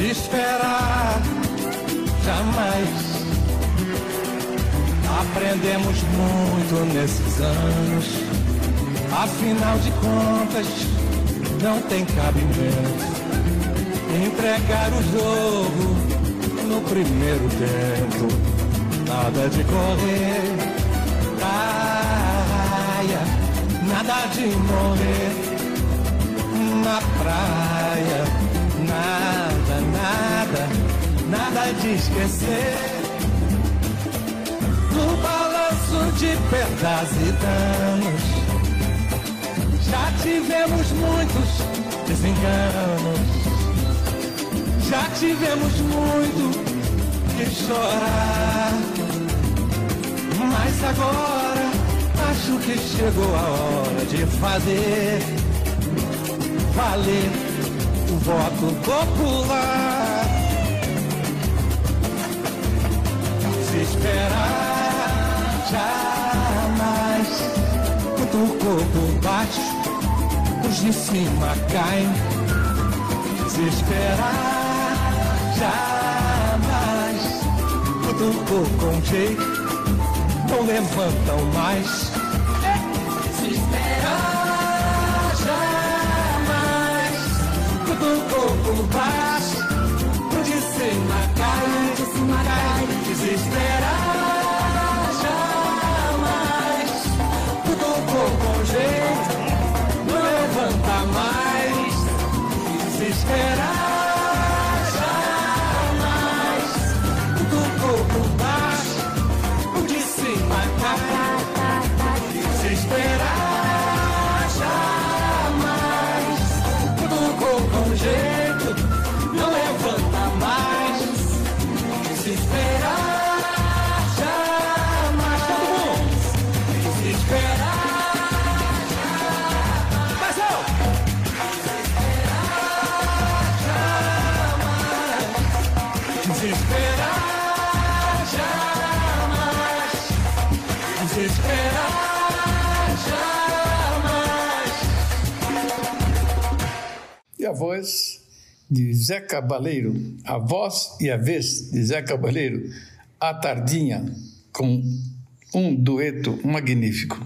Desesperar jamais. Aprendemos muito nesses anos Afinal de contas, não tem cabimento entregar o jogo no primeiro tempo. Nada de correr praia, nada de morrer na praia, nada, nada, nada de esquecer do balanço de perdas e danos já tivemos muitos desenganos, já tivemos muito que chorar. Mas agora acho que chegou a hora de fazer valer o voto popular. Esperar jamais o corpo bate os de cima caem. Desesperar jamais. Cutucou com jeito, não levantam mais. Se esperar jamais. Cutucou por baixo, o de cima cai. Desesperar jamais. Cutucou com jeito levanta mais. Se voz de Zé Cabaleiro, a voz e a vez de Zé Cabaleiro, a Tardinha, com um dueto magnífico.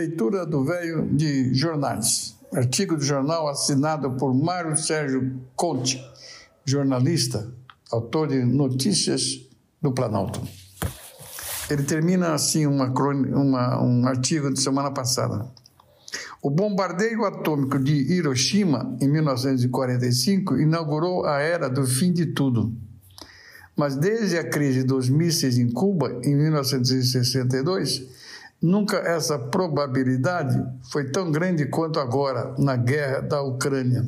leitura do velho de jornais. Artigo de jornal assinado por Mário Sérgio Conte, jornalista, autor de Notícias do Planalto. Ele termina assim uma, uma, um artigo de semana passada. O bombardeio atômico de Hiroshima, em 1945, inaugurou a era do fim de tudo. Mas desde a crise dos mísseis em Cuba, em 1962, Nunca essa probabilidade foi tão grande quanto agora na guerra da Ucrânia.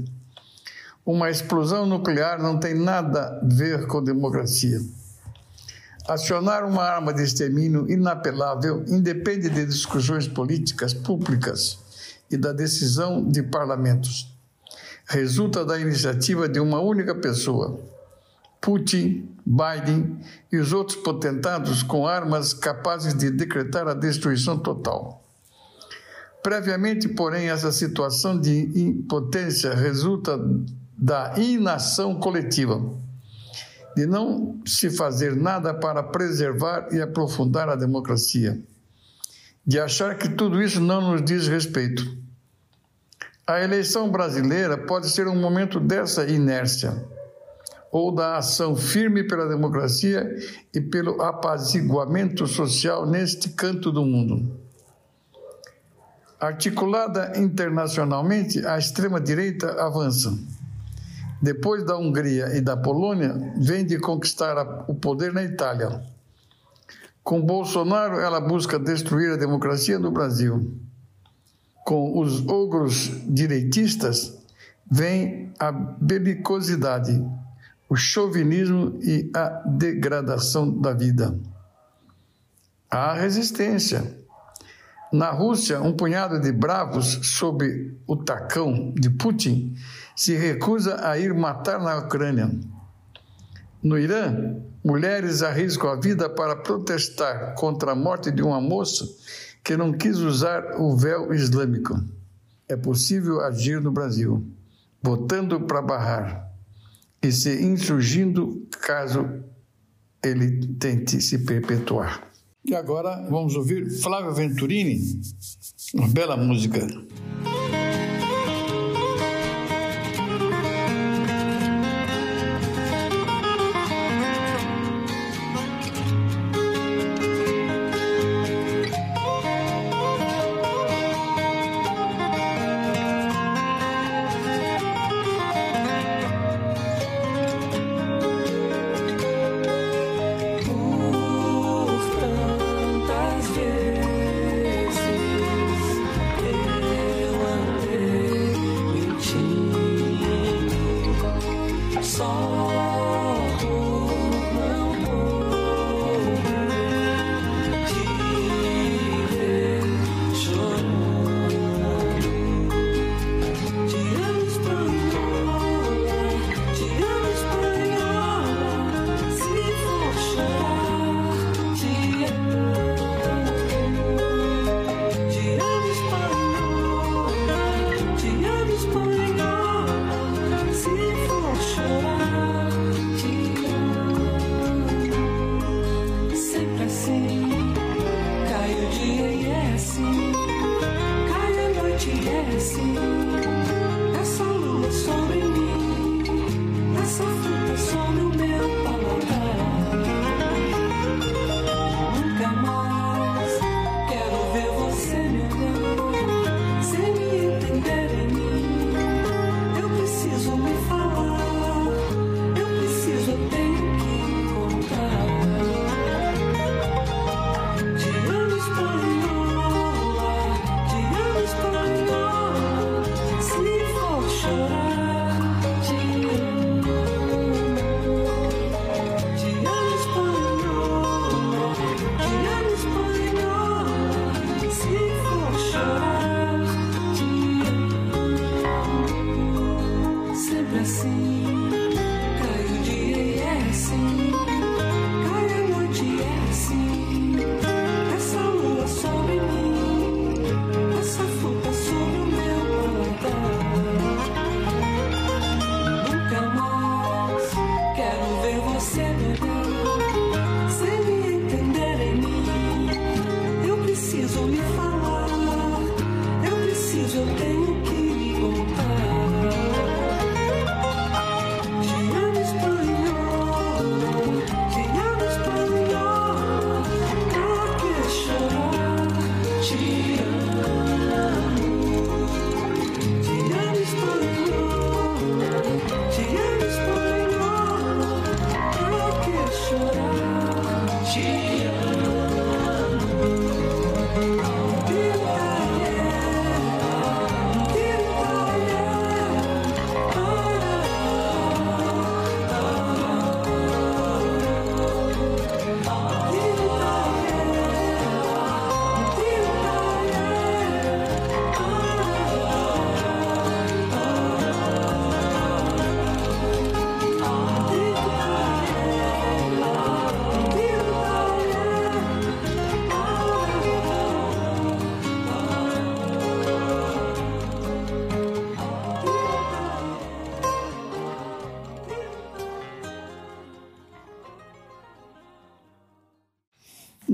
Uma explosão nuclear não tem nada a ver com democracia. Acionar uma arma de extermínio inapelável independe de discussões políticas públicas e da decisão de parlamentos. Resulta da iniciativa de uma única pessoa, Putin, Biden e os outros potentados com armas capazes de decretar a destruição total. Previamente, porém, essa situação de impotência resulta da inação coletiva, de não se fazer nada para preservar e aprofundar a democracia, de achar que tudo isso não nos diz respeito. A eleição brasileira pode ser um momento dessa inércia ou da ação firme pela democracia e pelo apaziguamento social neste canto do mundo. Articulada internacionalmente, a extrema-direita avança. depois da Hungria e da Polônia, vem de conquistar o poder na Itália. Com Bolsonaro, ela busca destruir a democracia no Brasil. Com os ogros direitistas, vem a belicosidade, o chauvinismo e a degradação da vida. Há resistência. Na Rússia, um punhado de bravos sob o tacão de Putin se recusa a ir matar na Ucrânia. No Irã, mulheres arriscam a vida para protestar contra a morte de uma moça que não quis usar o véu islâmico. É possível agir no Brasil, votando para barrar e se insurgindo caso ele tente se perpetuar. E agora vamos ouvir Flávio Venturini, uma bela música.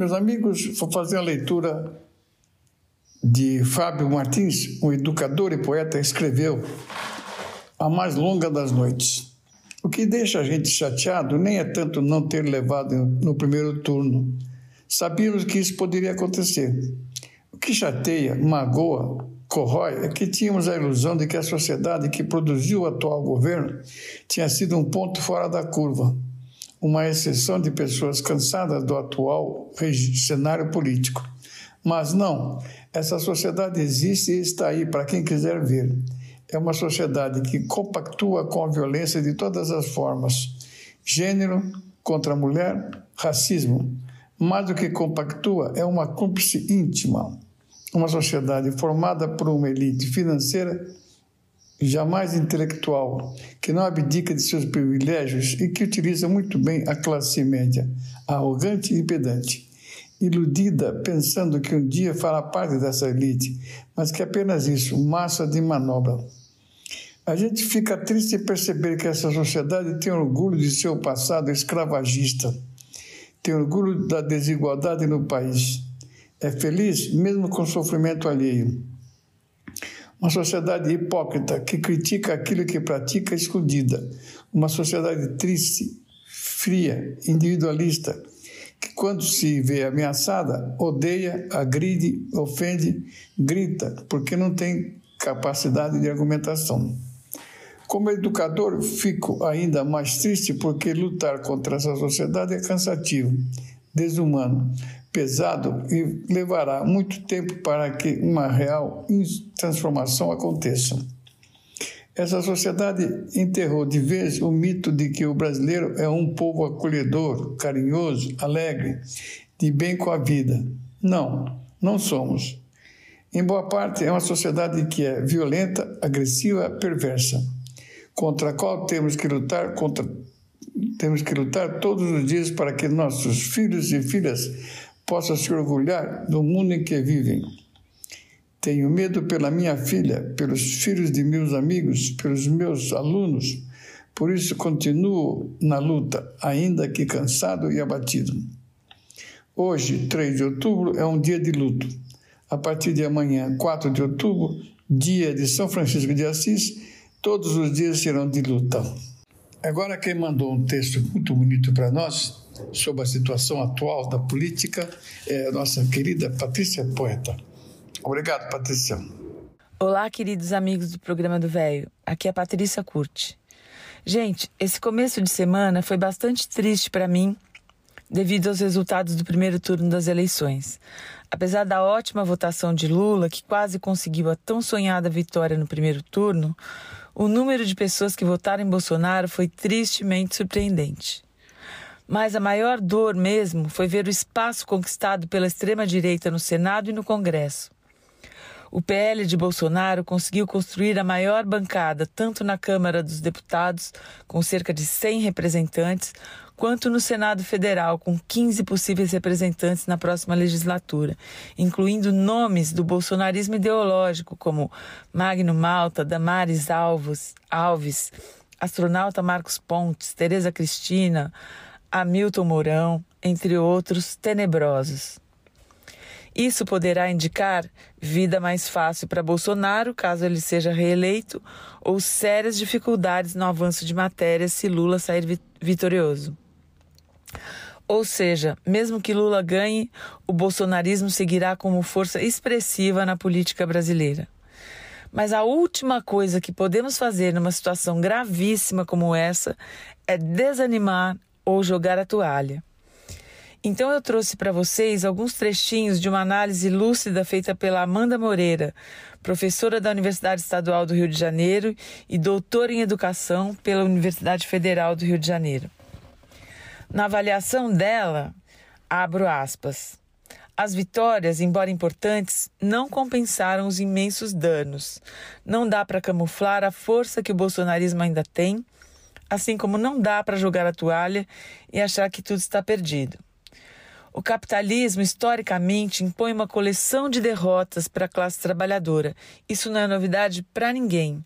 Meus amigos, vou fazer a leitura de Fábio Martins, um educador e poeta, escreveu A Mais Longa das Noites. O que deixa a gente chateado nem é tanto não ter levado no primeiro turno. Sabíamos que isso poderia acontecer. O que chateia, magoa, corrói é que tínhamos a ilusão de que a sociedade que produziu o atual governo tinha sido um ponto fora da curva, uma exceção de pessoas cansadas do atual cenário político. Mas não, essa sociedade existe e está aí para quem quiser ver. É uma sociedade que compactua com a violência de todas as formas: gênero contra a mulher, racismo. Mais do que compactua, é uma cúmplice íntima uma sociedade formada por uma elite financeira jamais intelectual, que não abdica de seus privilégios e que utiliza muito bem a classe média, arrogante e pedante, iludida pensando que um dia fará parte dessa elite, mas que é apenas isso, massa de manobra. A gente fica triste em perceber que essa sociedade tem orgulho de seu passado escravagista, tem orgulho da desigualdade no país é feliz mesmo com sofrimento alheio. Uma sociedade hipócrita que critica aquilo que pratica escondida. Uma sociedade triste, fria, individualista, que quando se vê ameaçada, odeia, agride, ofende, grita, porque não tem capacidade de argumentação. Como educador, fico ainda mais triste porque lutar contra essa sociedade é cansativo, desumano, pesado e levará muito tempo para que uma real transformação aconteça. Essa sociedade enterrou de vez o mito de que o brasileiro é um povo acolhedor, carinhoso, alegre, de bem com a vida. Não, não somos. Em boa parte, é uma sociedade que é violenta, agressiva, perversa, contra a qual temos que lutar contra temos que lutar todos os dias para que nossos filhos e filhas possa se orgulhar do mundo em que vivem. Tenho medo pela minha filha, pelos filhos de meus amigos, pelos meus alunos. Por isso continuo na luta, ainda que cansado e abatido. Hoje, 3 de outubro, é um dia de luto. A partir de amanhã, 4 de outubro, dia de São Francisco de Assis, todos os dias serão de luta. Agora, quem mandou um texto muito bonito para nós sobre a situação atual da política é a nossa querida Patrícia Poeta. Obrigado, Patrícia. Olá, queridos amigos do programa do Velho. Aqui é a Patrícia Curti. Gente, esse começo de semana foi bastante triste para mim devido aos resultados do primeiro turno das eleições. Apesar da ótima votação de Lula, que quase conseguiu a tão sonhada vitória no primeiro turno, o número de pessoas que votaram em Bolsonaro foi tristemente surpreendente. Mas a maior dor mesmo foi ver o espaço conquistado pela extrema-direita no Senado e no Congresso. O PL de Bolsonaro conseguiu construir a maior bancada tanto na Câmara dos Deputados, com cerca de 100 representantes, quanto no Senado Federal, com 15 possíveis representantes na próxima legislatura, incluindo nomes do bolsonarismo ideológico, como Magno Malta, Damares Alves, Alves astronauta Marcos Pontes, Tereza Cristina, Hamilton Mourão, entre outros tenebrosos. Isso poderá indicar vida mais fácil para Bolsonaro, caso ele seja reeleito, ou sérias dificuldades no avanço de matérias se Lula sair vitorioso. Ou seja, mesmo que Lula ganhe, o bolsonarismo seguirá como força expressiva na política brasileira. Mas a última coisa que podemos fazer numa situação gravíssima como essa é desanimar ou jogar a toalha. Então eu trouxe para vocês alguns trechinhos de uma análise lúcida feita pela Amanda Moreira, professora da Universidade Estadual do Rio de Janeiro e doutora em educação pela Universidade Federal do Rio de Janeiro. Na avaliação dela, abro aspas. As vitórias, embora importantes, não compensaram os imensos danos. Não dá para camuflar a força que o bolsonarismo ainda tem assim como não dá para jogar a toalha e achar que tudo está perdido. O capitalismo, historicamente, impõe uma coleção de derrotas para a classe trabalhadora. Isso não é novidade para ninguém.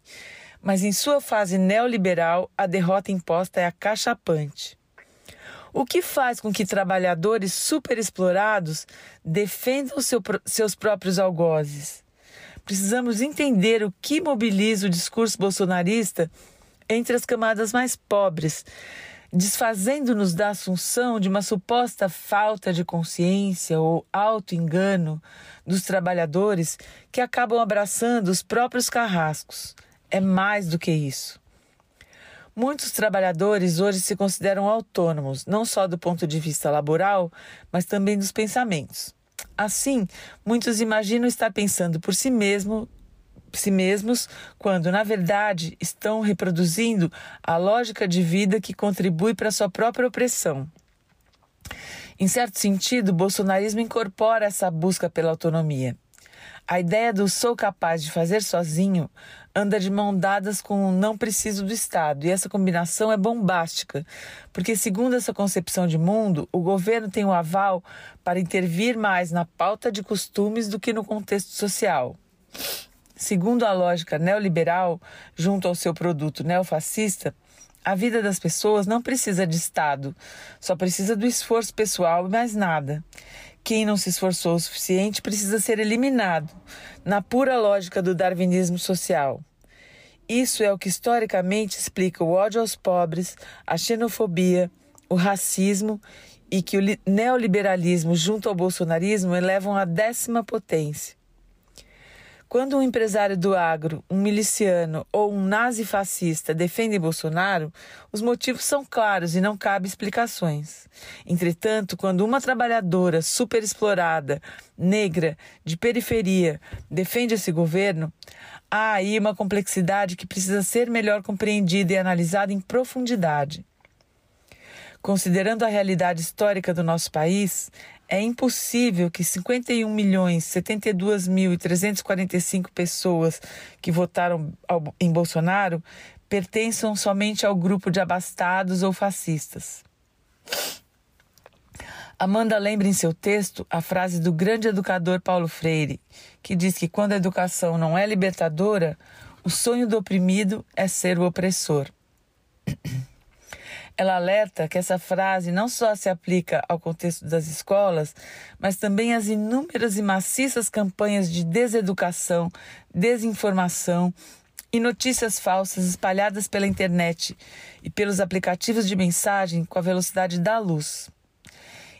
Mas em sua fase neoliberal, a derrota imposta é acachapante. O que faz com que trabalhadores superexplorados defendam seu, seus próprios algozes? Precisamos entender o que mobiliza o discurso bolsonarista entre as camadas mais pobres, desfazendo-nos da assunção de uma suposta falta de consciência ou auto-engano dos trabalhadores que acabam abraçando os próprios carrascos. É mais do que isso. Muitos trabalhadores hoje se consideram autônomos, não só do ponto de vista laboral, mas também dos pensamentos. Assim, muitos imaginam estar pensando por si mesmo si mesmos, quando, na verdade, estão reproduzindo a lógica de vida que contribui para sua própria opressão. Em certo sentido, o bolsonarismo incorpora essa busca pela autonomia. A ideia do sou capaz de fazer sozinho anda de mão dadas com o não preciso do Estado, e essa combinação é bombástica, porque, segundo essa concepção de mundo, o governo tem o aval para intervir mais na pauta de costumes do que no contexto social. Segundo a lógica neoliberal, junto ao seu produto neofascista, a vida das pessoas não precisa de Estado, só precisa do esforço pessoal e mais nada. Quem não se esforçou o suficiente precisa ser eliminado, na pura lógica do darwinismo social. Isso é o que historicamente explica o ódio aos pobres, a xenofobia, o racismo e que o neoliberalismo junto ao bolsonarismo elevam à décima potência. Quando um empresário do agro, um miliciano ou um nazi-fascista defende Bolsonaro, os motivos são claros e não cabe explicações. Entretanto, quando uma trabalhadora superexplorada, negra, de periferia, defende esse governo, há aí uma complexidade que precisa ser melhor compreendida e analisada em profundidade. Considerando a realidade histórica do nosso país, é impossível que 51 milhões 72 mil e 345 pessoas que votaram em Bolsonaro pertençam somente ao grupo de abastados ou fascistas. Amanda lembra em seu texto a frase do grande educador Paulo Freire, que diz que quando a educação não é libertadora, o sonho do oprimido é ser o opressor. Ela alerta que essa frase não só se aplica ao contexto das escolas, mas também às inúmeras e maciças campanhas de deseducação, desinformação e notícias falsas espalhadas pela internet e pelos aplicativos de mensagem com a velocidade da luz.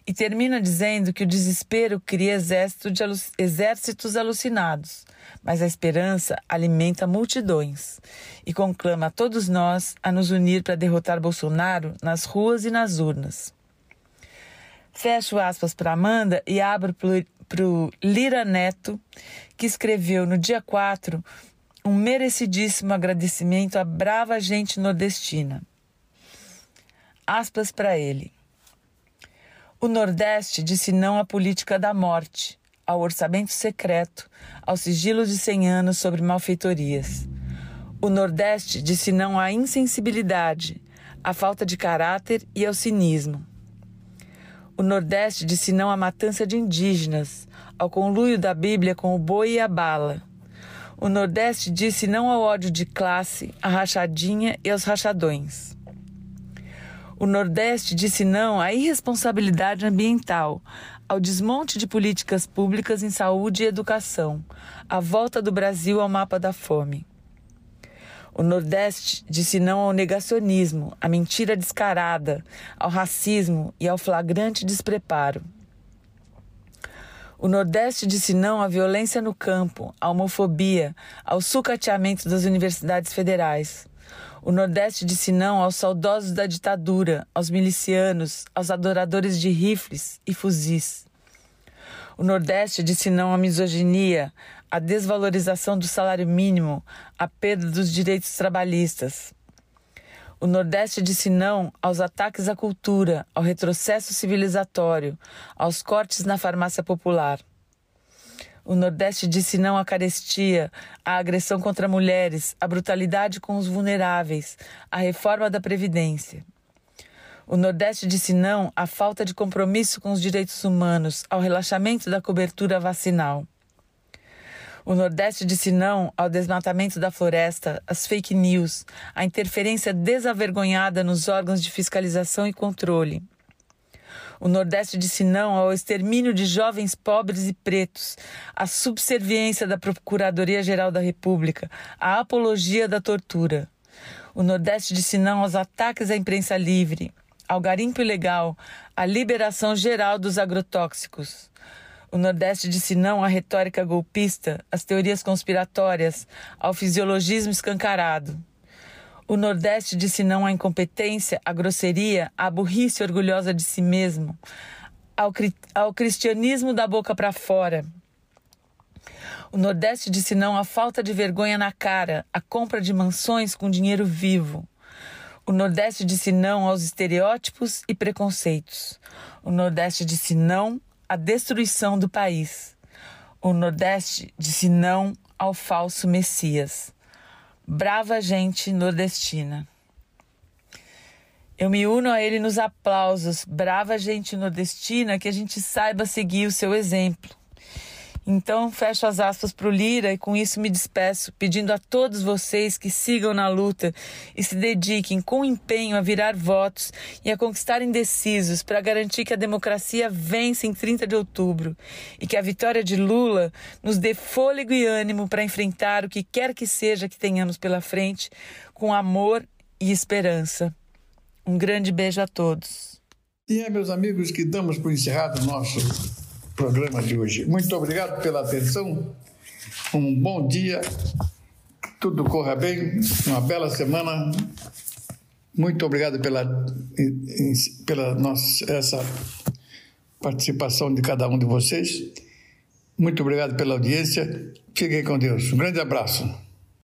E termina dizendo que o desespero cria exército de alu exércitos alucinados, mas a esperança alimenta multidões e conclama a todos nós a nos unir para derrotar Bolsonaro nas ruas e nas urnas. Fecho aspas para Amanda e abro para o Lira Neto, que escreveu no dia 4 um merecidíssimo agradecimento à brava gente nordestina. Aspas para ele. O Nordeste disse não à política da morte, ao orçamento secreto, ao sigilo de 100 anos sobre malfeitorias. O Nordeste disse não à insensibilidade, à falta de caráter e ao cinismo. O Nordeste disse não à matança de indígenas, ao conluio da Bíblia com o boi e a bala. O Nordeste disse não ao ódio de classe, à rachadinha e aos rachadões. O Nordeste disse não à irresponsabilidade ambiental, ao desmonte de políticas públicas em saúde e educação, à volta do Brasil ao mapa da fome. O Nordeste disse não ao negacionismo, à mentira descarada, ao racismo e ao flagrante despreparo. O Nordeste disse não à violência no campo, à homofobia, ao sucateamento das universidades federais. O Nordeste disse não aos saudosos da ditadura, aos milicianos, aos adoradores de rifles e fuzis. O Nordeste disse não à misoginia, à desvalorização do salário mínimo, à perda dos direitos trabalhistas. O Nordeste disse não aos ataques à cultura, ao retrocesso civilizatório, aos cortes na farmácia popular. O Nordeste disse não à carestia, à agressão contra mulheres, à brutalidade com os vulneráveis, à reforma da Previdência. O Nordeste disse não à falta de compromisso com os direitos humanos, ao relaxamento da cobertura vacinal. O Nordeste disse não ao desmatamento da floresta, às fake news, à interferência desavergonhada nos órgãos de fiscalização e controle. O Nordeste disse não ao extermínio de jovens pobres e pretos, à subserviência da Procuradoria-Geral da República, à apologia da tortura. O Nordeste disse não aos ataques à imprensa livre, ao garimpo ilegal, à liberação geral dos agrotóxicos. O Nordeste disse não à retórica golpista, às teorias conspiratórias, ao fisiologismo escancarado. O Nordeste disse não à incompetência, à grosseria, à burrice orgulhosa de si mesmo, ao, ao cristianismo da boca para fora. O Nordeste disse não à falta de vergonha na cara, à compra de mansões com dinheiro vivo. O Nordeste disse não aos estereótipos e preconceitos. O Nordeste disse não à destruição do país. O Nordeste disse não ao falso Messias. Brava gente nordestina. Eu me uno a ele nos aplausos. Brava gente nordestina, que a gente saiba seguir o seu exemplo. Então, fecho as aspas para o Lira e com isso me despeço, pedindo a todos vocês que sigam na luta e se dediquem com empenho a virar votos e a conquistar indecisos para garantir que a democracia vence em 30 de outubro e que a vitória de Lula nos dê fôlego e ânimo para enfrentar o que quer que seja que tenhamos pela frente com amor e esperança. Um grande beijo a todos. E é, meus amigos, que damos por encerrado o nosso programa de hoje. Muito obrigado pela atenção. Um bom dia. Tudo corra bem. Uma bela semana. Muito obrigado pela, pela nossa, essa participação de cada um de vocês. Muito obrigado pela audiência. Fiquem com Deus. Um grande abraço.